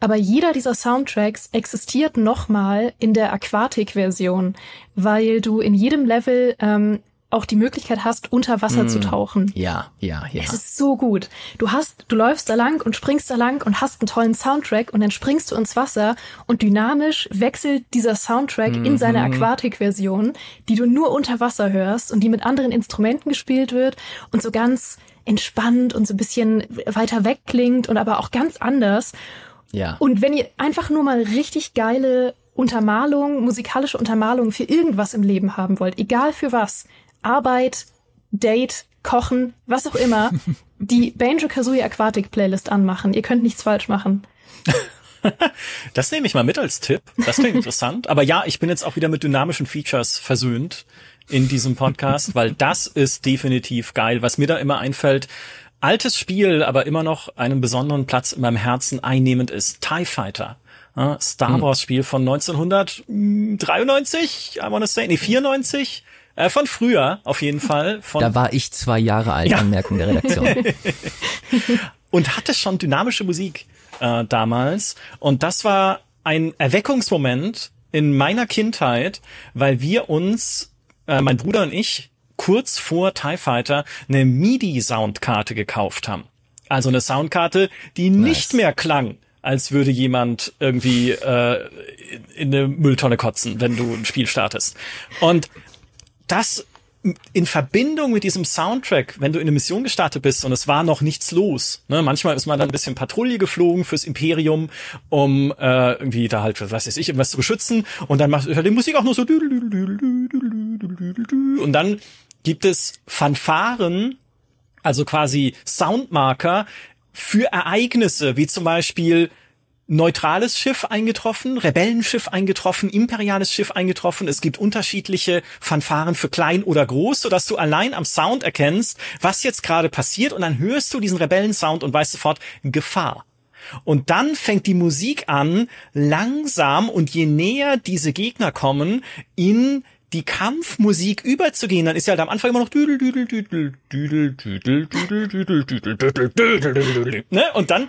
Aber jeder dieser Soundtracks existiert nochmal in der Aquatic-Version, weil du in jedem Level ähm, auch die Möglichkeit hast, unter Wasser mm, zu tauchen. Ja, ja, ja. Es ist so gut. Du hast, du läufst da lang und springst da lang und hast einen tollen Soundtrack und dann springst du ins Wasser und dynamisch wechselt dieser Soundtrack mm in seine mhm. Aquatik-Version, die du nur unter Wasser hörst und die mit anderen Instrumenten gespielt wird und so ganz entspannt und so ein bisschen weiter weg klingt und aber auch ganz anders. Ja. Und wenn ihr einfach nur mal richtig geile Untermalung, musikalische Untermalung für irgendwas im Leben haben wollt, egal für was, Arbeit, Date, Kochen, was auch immer, die Banjo Kazooie Aquatic Playlist anmachen. Ihr könnt nichts falsch machen. das nehme ich mal mit als Tipp. Das klingt interessant. Aber ja, ich bin jetzt auch wieder mit dynamischen Features versöhnt in diesem Podcast, weil das ist definitiv geil. Was mir da immer einfällt, altes Spiel, aber immer noch einen besonderen Platz in meinem Herzen einnehmend ist TIE Fighter. Star hm. Wars Spiel von 1993, I wanna say, nee, 94 äh, von früher, auf jeden Fall. Von da war ich zwei Jahre alt, ja. Anmerkung der Redaktion. und hatte schon dynamische Musik äh, damals. Und das war ein Erweckungsmoment in meiner Kindheit, weil wir uns, äh, mein Bruder und ich, kurz vor TIE Fighter eine MIDI-Soundkarte gekauft haben. Also eine Soundkarte, die nice. nicht mehr klang, als würde jemand irgendwie äh, in eine Mülltonne kotzen, wenn du ein Spiel startest. Und das in Verbindung mit diesem Soundtrack, wenn du in eine Mission gestartet bist und es war noch nichts los, ne, manchmal ist man dann ein bisschen Patrouille geflogen fürs Imperium, um äh, irgendwie da halt, was weiß ich, irgendwas zu beschützen. Und dann macht die Musik auch nur so und dann gibt es Fanfaren, also quasi Soundmarker für Ereignisse, wie zum Beispiel neutrales Schiff eingetroffen, Rebellenschiff eingetroffen, imperiales Schiff eingetroffen. Es gibt unterschiedliche Fanfaren für klein oder groß, sodass du allein am Sound erkennst, was jetzt gerade passiert und dann hörst du diesen Rebellensound und weißt sofort Gefahr. Und dann fängt die Musik an, langsam und je näher diese Gegner kommen, in die Kampfmusik überzugehen, dann ist ja halt am Anfang immer noch düdel, düdel, düdel, düdel, düdel, düdel, düdel, düdel, düdel, düdel, düdel, ne? Und dann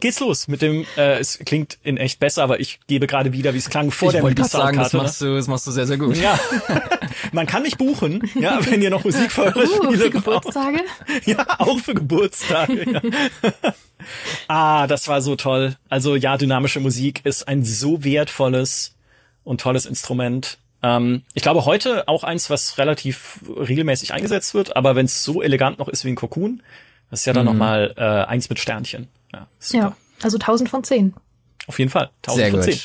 geht's los mit dem, äh, es klingt in echt besser, aber ich gebe gerade wieder, wie es klang vor ich der wollte sagen, das ne? machst du, das machst du sehr, sehr gut. Ja. Man kann mich buchen, ja, wenn ihr noch Musik für eure Uh, Spiele für braucht. Geburtstage? Ja, auch für Geburtstage. Ja. ah, das war so toll. Also ja, dynamische Musik ist ein so wertvolles und tolles Instrument. Ähm, ich glaube heute auch eins, was relativ regelmäßig eingesetzt wird, aber wenn es so elegant noch ist wie ein Cocoon, das ist ja dann Mhm. noch mal äh, eins mit Sternchen. Ja, super. Ja, also 1000 von 10. Auf jeden Fall. 1000 Sehr von gut. 10.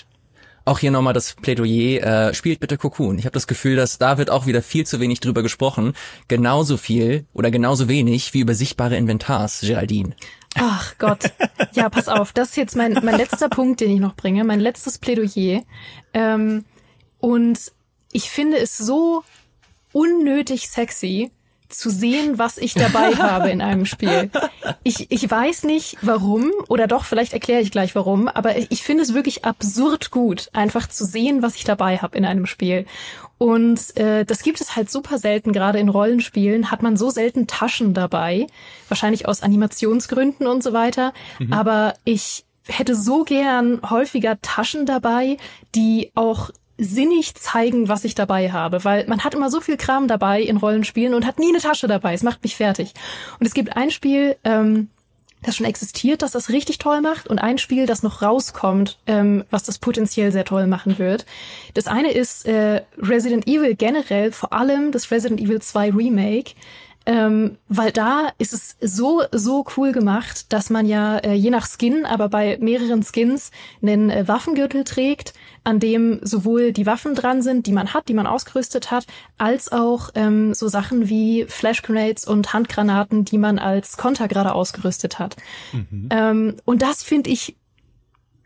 Auch hier nochmal das Plädoyer, äh, spielt bitte Cocoon. Ich habe das Gefühl, dass da wird auch wieder viel zu wenig drüber gesprochen. Genauso viel oder genauso wenig wie über sichtbare Inventars, Geraldine. Ach Gott. Ja, pass auf. Das ist jetzt mein, mein letzter Punkt, den ich noch bringe. Mein letztes Plädoyer. Ähm, und ich finde es so unnötig sexy, zu sehen, was ich dabei habe in einem Spiel. Ich, ich weiß nicht warum, oder doch, vielleicht erkläre ich gleich warum, aber ich finde es wirklich absurd gut, einfach zu sehen, was ich dabei habe in einem Spiel. Und äh, das gibt es halt super selten, gerade in Rollenspielen hat man so selten Taschen dabei, wahrscheinlich aus Animationsgründen und so weiter. Aber ich hätte so gern häufiger Taschen dabei, die auch sinnig zeigen, was ich dabei habe, weil man hat immer so viel Kram dabei in Rollenspielen und hat nie eine Tasche dabei. Es macht mich fertig. Und es gibt ein Spiel, ähm, das schon existiert, das das richtig toll macht und ein Spiel, das noch rauskommt, ähm, was das potenziell sehr toll machen wird. Das eine ist äh, Resident Evil generell, vor allem das Resident Evil 2 Remake. Ähm, weil da ist es so, so cool gemacht, dass man ja äh, je nach Skin, aber bei mehreren Skins einen äh, Waffengürtel trägt, an dem sowohl die Waffen dran sind, die man hat, die man ausgerüstet hat, als auch ähm, so Sachen wie Flashgrenades und Handgranaten, die man als Konter gerade ausgerüstet hat. Ähm, und das finde ich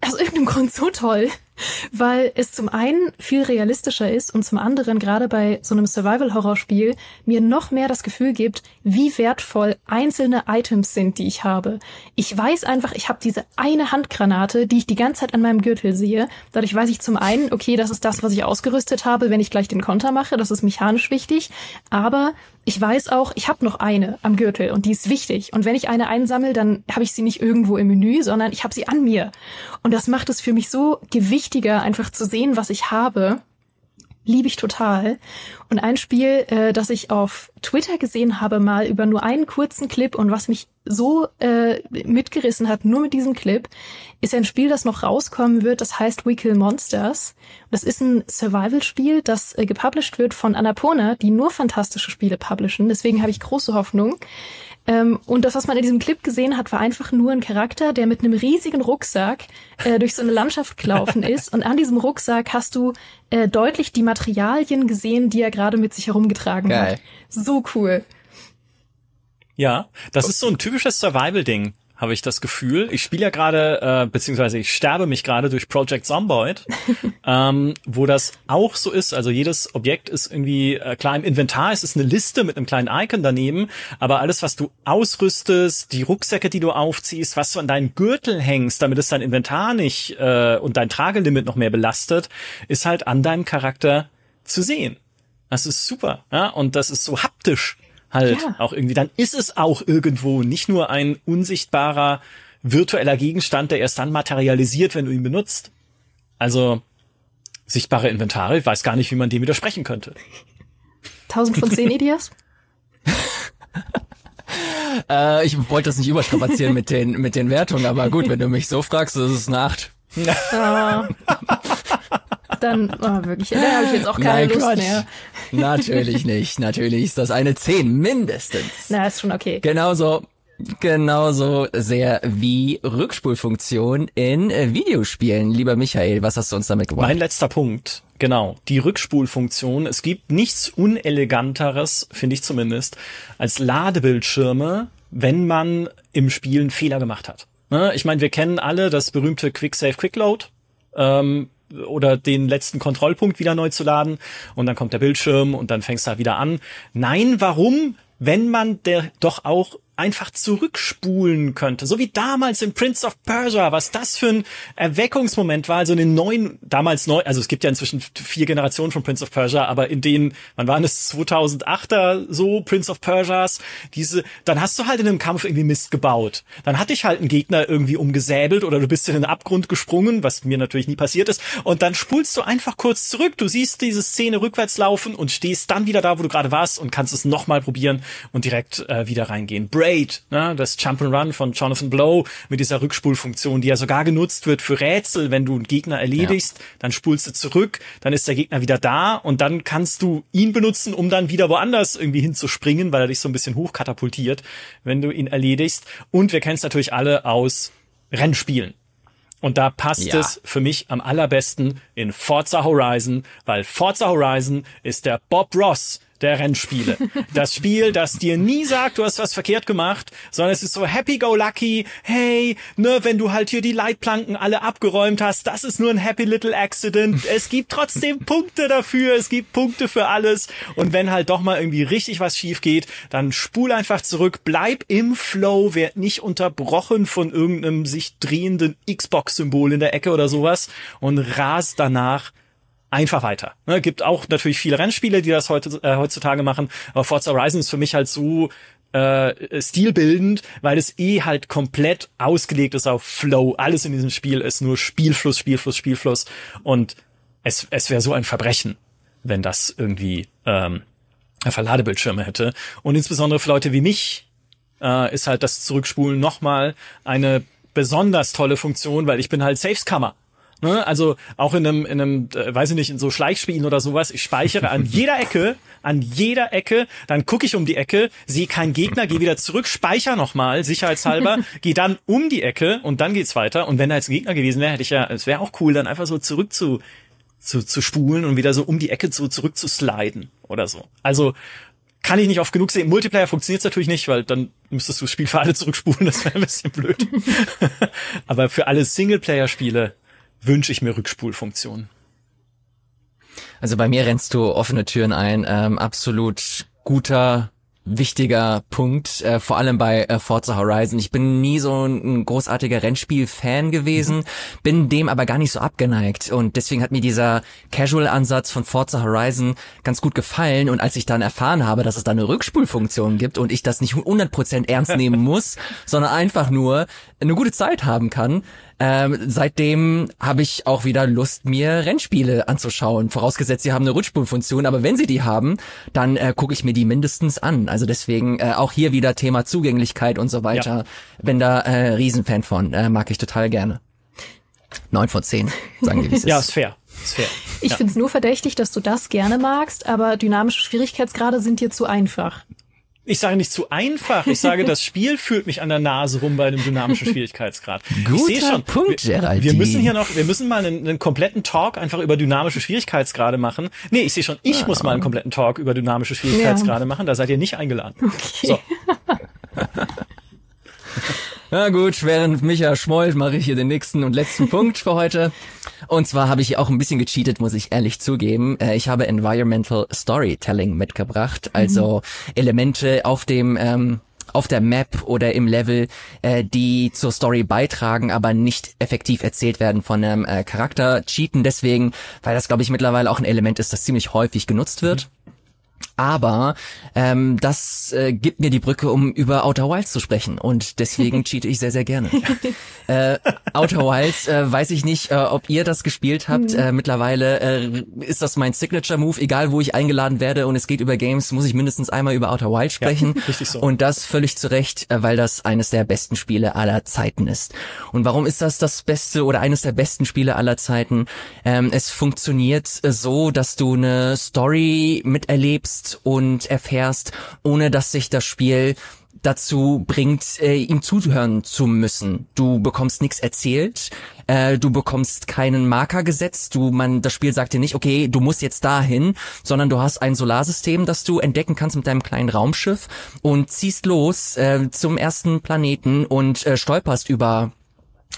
aus irgendeinem Grund so toll, weil es zum einen viel realistischer ist und zum anderen gerade bei so einem Survival-Horror-Spiel mir noch mehr das Gefühl gibt, wie wertvoll einzelne Items sind, die ich habe. Ich weiß einfach, ich habe diese eine Handgranate, die ich die ganze Zeit an meinem Gürtel sehe. Dadurch weiß ich zum einen, okay, das ist das, was ich ausgerüstet habe, wenn ich gleich den Konter mache. Das ist mechanisch wichtig. Aber ich weiß auch, ich habe noch eine am Gürtel und die ist wichtig. Und wenn ich eine einsammle, dann habe ich sie nicht irgendwo im Menü, sondern ich habe sie an mir. Und das macht es für mich so gewichtiger, einfach zu sehen, was ich habe. Liebe ich total. Und ein Spiel, äh, das ich auf Twitter gesehen habe, mal über nur einen kurzen Clip und was mich so äh, mitgerissen hat, nur mit diesem Clip, ist ein Spiel, das noch rauskommen wird, das heißt We Kill Monsters. Das ist ein Survival-Spiel, das äh, gepublished wird von Annapurna, die nur fantastische Spiele publishen. Deswegen habe ich große Hoffnung. Ähm, und das, was man in diesem Clip gesehen hat, war einfach nur ein Charakter, der mit einem riesigen Rucksack äh, durch so eine Landschaft gelaufen ist. Und an diesem Rucksack hast du äh, deutlich die Materialien gesehen, die er gerade mit sich herumgetragen Geil. hat. So cool. Ja, das ist so ein typisches Survival-Ding, habe ich das Gefühl. Ich spiele ja gerade, äh, beziehungsweise ich sterbe mich gerade durch Project Zomboid, ähm, wo das auch so ist. Also jedes Objekt ist irgendwie äh, klar im Inventar. Es ist eine Liste mit einem kleinen Icon daneben, aber alles, was du ausrüstest, die Rucksäcke, die du aufziehst, was du an deinen Gürtel hängst, damit es dein Inventar nicht äh, und dein Tragelimit noch mehr belastet, ist halt an deinem Charakter zu sehen. Das ist super, ja, und das ist so haptisch halt Ja. auch irgendwie. Dann ist es auch irgendwo nicht nur ein unsichtbarer virtueller Gegenstand, der erst dann materialisiert, wenn du ihn benutzt. Also sichtbare Inventare, ich weiß gar nicht, wie man dem widersprechen könnte. 1000 von 10 Ideas? Äh, ich wollte das nicht überstrapazieren mit den, mit den Wertungen, aber gut, wenn du mich so fragst, ist es eine Acht. Ah. Dann, oh, wirklich, da habe ich jetzt auch keine Nein, Lust Quatsch. mehr. Natürlich nicht. Natürlich ist das eine Zehn, mindestens. Na, ist schon okay. Genauso, genauso sehr wie Rückspulfunktion in äh, Videospielen. Lieber Michael, was hast du uns damit gebracht? Mein letzter Punkt, genau, die Rückspulfunktion. Es gibt nichts uneleganteres, finde ich zumindest, als Ladebildschirme, wenn man im Spiel einen Fehler gemacht hat. Ne? Ich meine, wir kennen alle das berühmte Quick Save Quick Load. Ähm, oder den letzten Kontrollpunkt wieder neu zu laden und dann kommt der Bildschirm und dann fängst du halt wieder an. Nein, warum? Wenn man der doch auch einfach zurückspulen könnte. So wie damals in Prince of Persia, was das für ein Erweckungsmoment war. Also in den neuen, damals neu, also es gibt ja inzwischen vier Generationen von Prince of Persia, aber in denen, wann waren es 2008er so, Prince of Persias, diese, dann hast du halt in einem Kampf irgendwie Mist gebaut. Dann hat dich halt ein Gegner irgendwie umgesäbelt oder du bist in den Abgrund gesprungen, was mir natürlich nie passiert ist. Und dann spulst du einfach kurz zurück. Du siehst diese Szene rückwärts laufen und stehst dann wieder da, wo du gerade warst und kannst es nochmal probieren und direkt äh, wieder reingehen. Braid, ne, das Jump'n'Run von Jonathan Blow mit dieser Rückspulfunktion, die ja sogar genutzt wird für Rätsel. Wenn du einen Gegner erledigst, ja. dann spulst du zurück, dann ist der Gegner wieder da und dann kannst du ihn benutzen, um dann wieder woanders irgendwie hinzuspringen, weil er dich so ein bisschen hochkatapultiert, wenn du ihn erledigst. Und wir kennen es natürlich alle aus Rennspielen. Und da passt ja. es für mich am allerbesten in Forza Horizon, weil Forza Horizon ist der Bob Ross der Rennspiele. Das Spiel, das dir nie sagt, du hast was verkehrt gemacht, sondern es ist so happy-go-lucky, hey, ne, wenn du halt hier die Leitplanken alle abgeräumt hast, das ist nur ein happy little accident. Es gibt trotzdem Punkte dafür, es gibt Punkte für alles. Und wenn halt doch mal irgendwie richtig was schief geht, dann spul einfach zurück, bleib im Flow, werd nicht unterbrochen von irgendeinem sich drehenden Xbox-Symbol in der Ecke oder sowas und ras danach einfach weiter. Ne, gibt auch natürlich viele Rennspiele, die das heute, äh, heutzutage machen, aber Forza Horizon ist für mich halt so äh, stilbildend, weil es eh halt komplett ausgelegt ist auf Flow. Alles in diesem Spiel ist nur Spielfluss, Spielfluss, Spielfluss und es, es wäre so ein Verbrechen, wenn das irgendwie ähm, Verladebildschirme hätte. Und insbesondere für Leute wie mich äh, ist halt das Zurückspulen nochmal eine besonders tolle Funktion, weil ich bin halt Safeskammer. Ne? Also auch in einem, in einem, äh, weiß ich nicht, in so Schleichspielen oder sowas, ich speichere an jeder Ecke, an jeder Ecke, dann gucke ich um die Ecke, sehe keinen Gegner, gehe wieder zurück, speicher nochmal, sicherheitshalber, gehe dann um die Ecke und dann geht's weiter. Und wenn da jetzt ein Gegner gewesen wäre, hätte ich ja, es wäre auch cool, dann einfach so zurück zu, zu, zu spulen und wieder so um die Ecke so zurück zu sliden oder so. Also kann ich nicht oft genug sehen. Multiplayer funktioniert natürlich nicht, weil dann müsstest du das Spiel für alle zurückspulen, das wäre ein bisschen blöd. Aber für alle Singleplayer-Spiele wünsche ich mir Rückspulfunktionen. Also bei mir rennst du offene Türen ein. Ähm, absolut guter wichtiger Punkt, äh, vor allem bei äh, Forza Horizon. Ich bin nie so ein großartiger Rennspiel-Fan gewesen, mhm. bin dem aber gar nicht so abgeneigt und deswegen hat mir dieser Casual-Ansatz von Forza Horizon ganz gut gefallen und als ich dann erfahren habe, dass es da eine Rückspulfunktion gibt und ich das nicht 100% ernst nehmen muss, sondern einfach nur eine gute Zeit haben kann, ähm, seitdem habe ich auch wieder Lust, mir Rennspiele anzuschauen. Vorausgesetzt, sie haben eine Rückspulfunktion, aber wenn sie die haben, dann äh, gucke ich mir die mindestens an. Also deswegen äh, auch hier wieder Thema Zugänglichkeit und so weiter. Ja. Bin da äh, Riesenfan von, äh, mag ich total gerne. Neun von zehn, sagen die, wie es ist. Ja, ist fair. Ist fair. Ich ja. finde es nur verdächtig, dass du das gerne magst, aber dynamische Schwierigkeitsgrade sind dir zu einfach. Ich sage nicht zu einfach. Ich sage, das Spiel führt mich an der Nase rum bei einem dynamischen Schwierigkeitsgrad. Guter ich schon, Punkt, wir, wir müssen hier noch, wir müssen mal einen, einen, kompletten Talk einfach über dynamische Schwierigkeitsgrade machen. Nee, ich sehe schon, ich ah. muss mal einen kompletten Talk über dynamische Schwierigkeitsgrade ja. machen. Da seid ihr nicht eingeladen. Okay. So. Na gut, während Micha schmollt, mache ich hier den nächsten und letzten Punkt für heute. Und zwar habe ich auch ein bisschen gecheatet, muss ich ehrlich zugeben. Äh, ich habe Environmental Storytelling mitgebracht, also mhm. Elemente auf dem ähm, auf der Map oder im Level, äh, die zur Story beitragen, aber nicht effektiv erzählt werden von einem äh, Charakter. Cheaten deswegen, weil das, glaube ich, mittlerweile auch ein Element ist, das ziemlich häufig genutzt wird. Mhm. Aber ähm, das äh, gibt mir die Brücke, um über Outer Wilds zu sprechen. Und deswegen cheate ich sehr, sehr gerne. äh, Outer Wilds, äh, weiß ich nicht, äh, ob ihr das gespielt habt. Mhm. Äh, mittlerweile äh, ist das mein Signature-Move. Egal, wo ich eingeladen werde und es geht über Games, muss ich mindestens einmal über Outer Wilds sprechen. Ja, richtig so. Und das völlig zu Recht, äh, weil das eines der besten Spiele aller Zeiten ist. Und warum ist das das beste oder eines der besten Spiele aller Zeiten? Ähm, es funktioniert so, dass du eine Story miterlebst, entdeckst und erfährst, ohne dass sich das Spiel dazu bringt, äh, ihm zuhören zu müssen. Du bekommst nichts erzählt, äh, du bekommst keinen Marker gesetzt, du man das Spiel sagt dir nicht, okay, du musst jetzt dahin, sondern du hast ein Solarsystem, das du entdecken kannst mit deinem kleinen Raumschiff und ziehst los äh, zum ersten Planeten und äh, stolperst über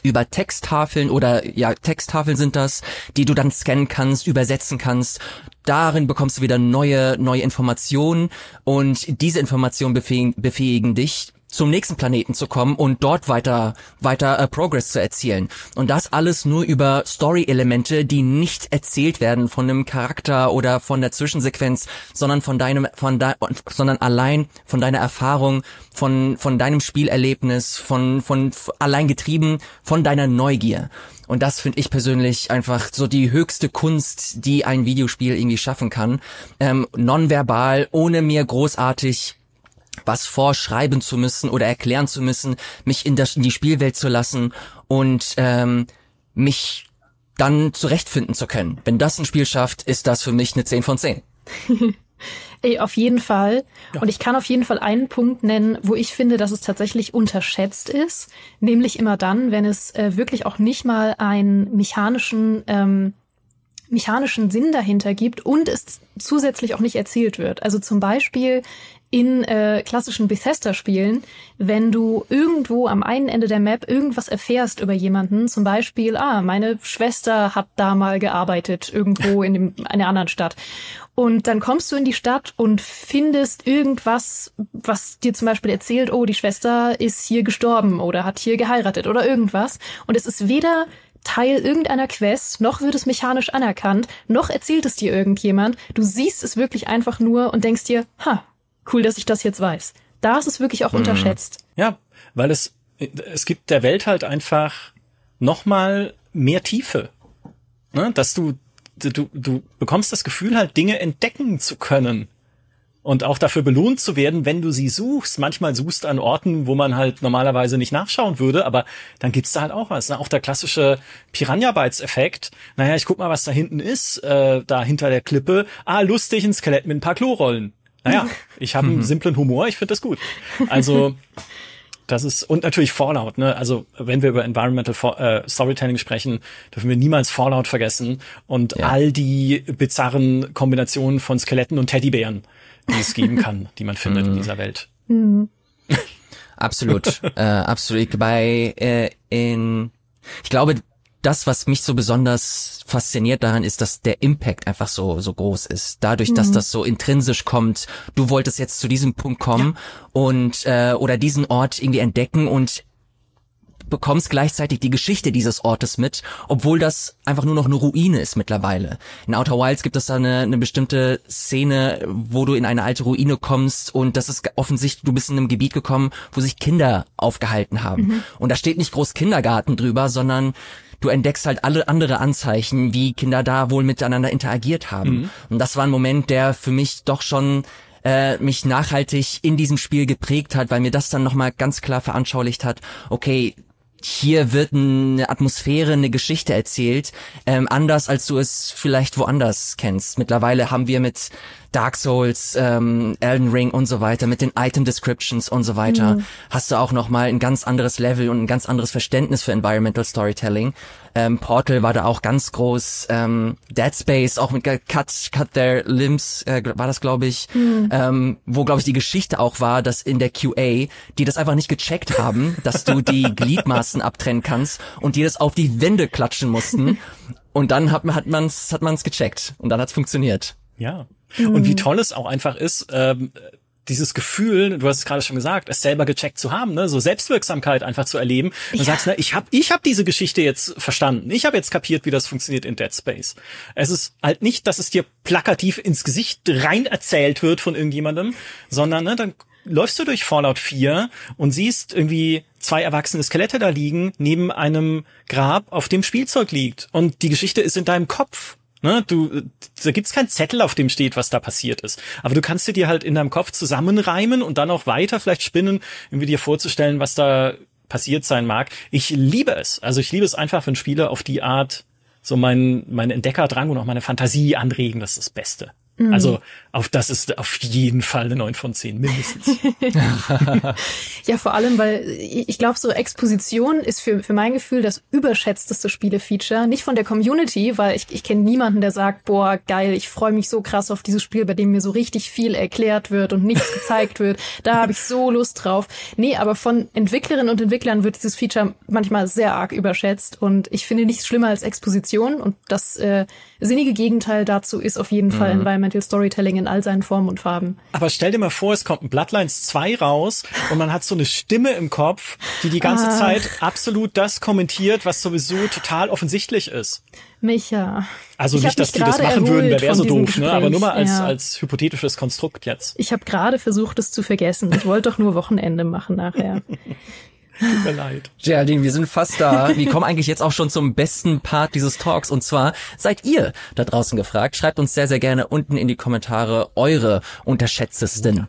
über Texttafeln oder ja, Texttafeln sind das, die du dann scannen kannst, übersetzen kannst. Darin bekommst du wieder neue, neue Informationen und diese Informationen befähigen, dich, zum nächsten Planeten zu kommen und dort weiter weiter äh, Progress zu erzielen und das alles nur über Story Elemente, die nicht erzählt werden von einem Charakter oder von der Zwischensequenz, sondern von deinem von de sondern allein von deiner Erfahrung, von von deinem Spielerlebnis, von von allein getrieben von deiner Neugier. Und das finde ich persönlich einfach so die höchste Kunst, die ein Videospiel irgendwie schaffen kann. Ähm, nonverbal, ohne mir großartig was vorschreiben zu müssen oder erklären zu müssen, mich in, das, in die Spielwelt zu lassen und ähm, mich dann zurechtfinden zu können. Wenn das ein Spiel schafft, ist das für mich eine 10 von 10. Ey, auf jeden Fall. Ja. Und ich kann auf jeden Fall einen Punkt nennen, wo ich finde, dass es tatsächlich unterschätzt ist. Nämlich immer dann, wenn es äh, wirklich auch nicht mal einen mechanischen ähm, mechanischen Sinn dahinter gibt und es zusätzlich auch nicht erzählt wird. Also zum Beispiel in äh, klassischen Bethesda-Spielen, wenn du irgendwo am einen Ende der Map irgendwas erfährst über jemanden, zum Beispiel, ah, meine Schwester hat da mal gearbeitet, irgendwo in dem, einer anderen Stadt. Und dann kommst du in die Stadt und findest irgendwas, was dir zum Beispiel erzählt, oh, die Schwester ist hier gestorben oder hat hier geheiratet oder irgendwas. Und es ist weder Teil irgendeiner Quest, noch wird es mechanisch anerkannt, noch erzählt es dir irgendjemand. Du siehst es wirklich einfach nur und denkst dir, ha, cool, dass ich das jetzt weiß. Da ist es wirklich auch mhm. unterschätzt. Ja, weil es, es gibt der Welt halt einfach nochmal mehr Tiefe. Ne? Dass du, du, du bekommst das Gefühl halt Dinge entdecken zu können und auch dafür belohnt zu werden, wenn du sie suchst. Manchmal suchst an Orten, wo man halt normalerweise nicht nachschauen würde, aber dann gibt's da halt auch was. Ne? Auch der klassische Piranha Bytes Effekt. Naja, ich guck mal, was da hinten ist, äh, da hinter der Klippe. Ah, lustig, ein Skelett mit ein paar Klorollen. Naja, ich habe einen simplen Humor, ich finde das gut. Also das ist und natürlich Fallout, ne? Also wenn wir über Environmental äh, Storytelling sprechen, dürfen wir niemals Fallout vergessen und ja. all die bizarren Kombinationen von Skeletten und Teddybären die es geben kann, die man findet in mhm. dieser Welt. Mhm. absolut, äh, absolut. Bei äh, in, ich glaube, das, was mich so besonders fasziniert daran ist, dass der Impact einfach so so groß ist. Dadurch, dass mhm. das so intrinsisch kommt. Du wolltest jetzt zu diesem Punkt kommen ja. und äh, oder diesen Ort irgendwie entdecken und bekommst gleichzeitig die Geschichte dieses Ortes mit, obwohl das einfach nur noch eine Ruine ist mittlerweile. In Outer Wilds gibt es da eine, eine bestimmte Szene, wo du in eine alte Ruine kommst und das ist offensichtlich, du bist in einem Gebiet gekommen, wo sich Kinder aufgehalten haben. Mhm. Und da steht nicht groß Kindergarten drüber, sondern du entdeckst halt alle andere Anzeichen, wie Kinder da wohl miteinander interagiert haben. Mhm. Und das war ein Moment, der für mich doch schon äh, mich nachhaltig in diesem Spiel geprägt hat, weil mir das dann nochmal ganz klar veranschaulicht hat, okay, hier wird eine Atmosphäre, eine Geschichte erzählt, ähm, anders als du es vielleicht woanders kennst. Mittlerweile haben wir mit Dark Souls, ähm, Elden Ring und so weiter, mit den Item Descriptions und so weiter, mhm. hast du auch nochmal ein ganz anderes Level und ein ganz anderes Verständnis für Environmental Storytelling. Ähm, Portal war da auch ganz groß, ähm, Dead Space auch mit Cut, Cut Their Limbs äh, war das, glaube ich, mhm. ähm, wo, glaube ich, die Geschichte auch war, dass in der QA, die das einfach nicht gecheckt haben, dass du die Gliedmaßen abtrennen kannst und die das auf die Wände klatschen mussten. Und dann hat, hat man's, hat man's gecheckt und dann hat's funktioniert. Ja, Mhm. Und wie mhm. toll es auch einfach ist, ähm, dieses Gefühl, du hast es gerade schon gesagt, es selber gecheckt zu haben, ne, so Selbstwirksamkeit einfach zu erleben. Du ja. sagst, ne, ich habe ich hab diese Geschichte jetzt verstanden. Ich habe jetzt kapiert, wie das funktioniert in Dead Space. Es ist halt nicht, dass es dir plakativ ins Gesicht rein erzählt wird von irgendjemandem, sondern ne, dann läufst du durch Fallout 4 und siehst irgendwie zwei erwachsene Skelette da liegen neben einem Grab, auf dem Spielzeug liegt und die Geschichte ist in deinem Kopf Ne, du, da gibt's keinen Zettel, auf dem steht, was da passiert ist. Aber du kannst dir halt in deinem Kopf zusammenreimen und dann auch weiter vielleicht spinnen, irgendwie dir vorzustellen, was da passiert sein mag. Ich liebe es. Also ich liebe es einfach, wenn Spiele auf die Art so mein, mein Entdeckerdrang und auch meine Fantasie anregen. Das ist das Beste. Mhm. Also auf das ist auf jeden Fall eine 9 von 10, mindestens. ja, vor allem, weil ich glaube, so Exposition ist für, für mein Gefühl das überschätzteste Spielefeature. Nicht von der Community, weil ich, ich kenne niemanden, der sagt, boah, geil, ich freue mich so krass auf dieses Spiel, bei dem mir so richtig viel erklärt wird und nichts gezeigt wird. Da habe ich so Lust drauf. Nee, aber von Entwicklerinnen und Entwicklern wird dieses Feature manchmal sehr arg überschätzt und ich finde nichts schlimmer als Exposition und das äh, sinnige Gegenteil dazu ist auf jeden mhm. Fall Environmental Storytelling in all seinen Formen und Farben. Aber stell dir mal vor, es kommt ein Bloodlines 2 raus und man hat so eine Stimme im Kopf, die die ganze ah. Zeit absolut das kommentiert, was sowieso total offensichtlich ist. Micha. Also nicht, dass die das machen würden, wer wäre so doof, ne? aber nur mal als, ja. als hypothetisches Konstrukt jetzt. Ich habe gerade versucht, es zu vergessen. Ich wollte doch nur Wochenende machen nachher. Tut mir leid. Geraldine, wir sind fast da. Wir kommen eigentlich jetzt auch schon zum besten Part dieses Talks. Und zwar seid ihr da draußen gefragt. Schreibt uns sehr, sehr gerne unten in die Kommentare eure unterschätztesten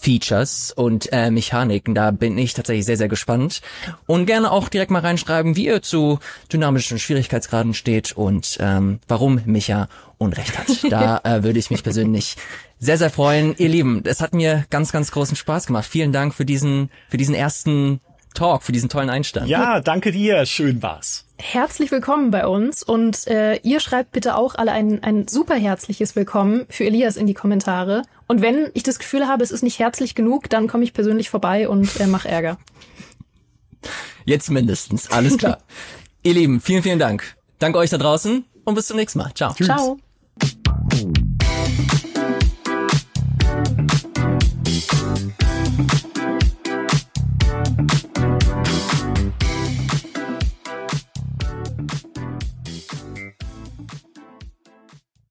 Features und äh, Mechaniken. Da bin ich tatsächlich sehr, sehr gespannt. Und gerne auch direkt mal reinschreiben, wie ihr zu dynamischen Schwierigkeitsgraden steht und ähm, warum Micha Unrecht hat. Da äh, würde ich mich persönlich sehr, sehr freuen. Ihr Lieben, es hat mir ganz, ganz großen Spaß gemacht. Vielen Dank für diesen, für diesen ersten Talk, für diesen tollen Einstand. Ja, danke dir. Schön war's. Herzlich willkommen bei uns und äh, ihr schreibt bitte auch alle ein, ein super herzliches Willkommen für Elias in die Kommentare. Und wenn ich das Gefühl habe, es ist nicht herzlich genug, dann komme ich persönlich vorbei und äh, mache Ärger. Jetzt mindestens. Alles klar. ihr Lieben, vielen, vielen Dank. Danke euch da draußen und bis zum nächsten Mal. Ciao. Tschüss. Ciao.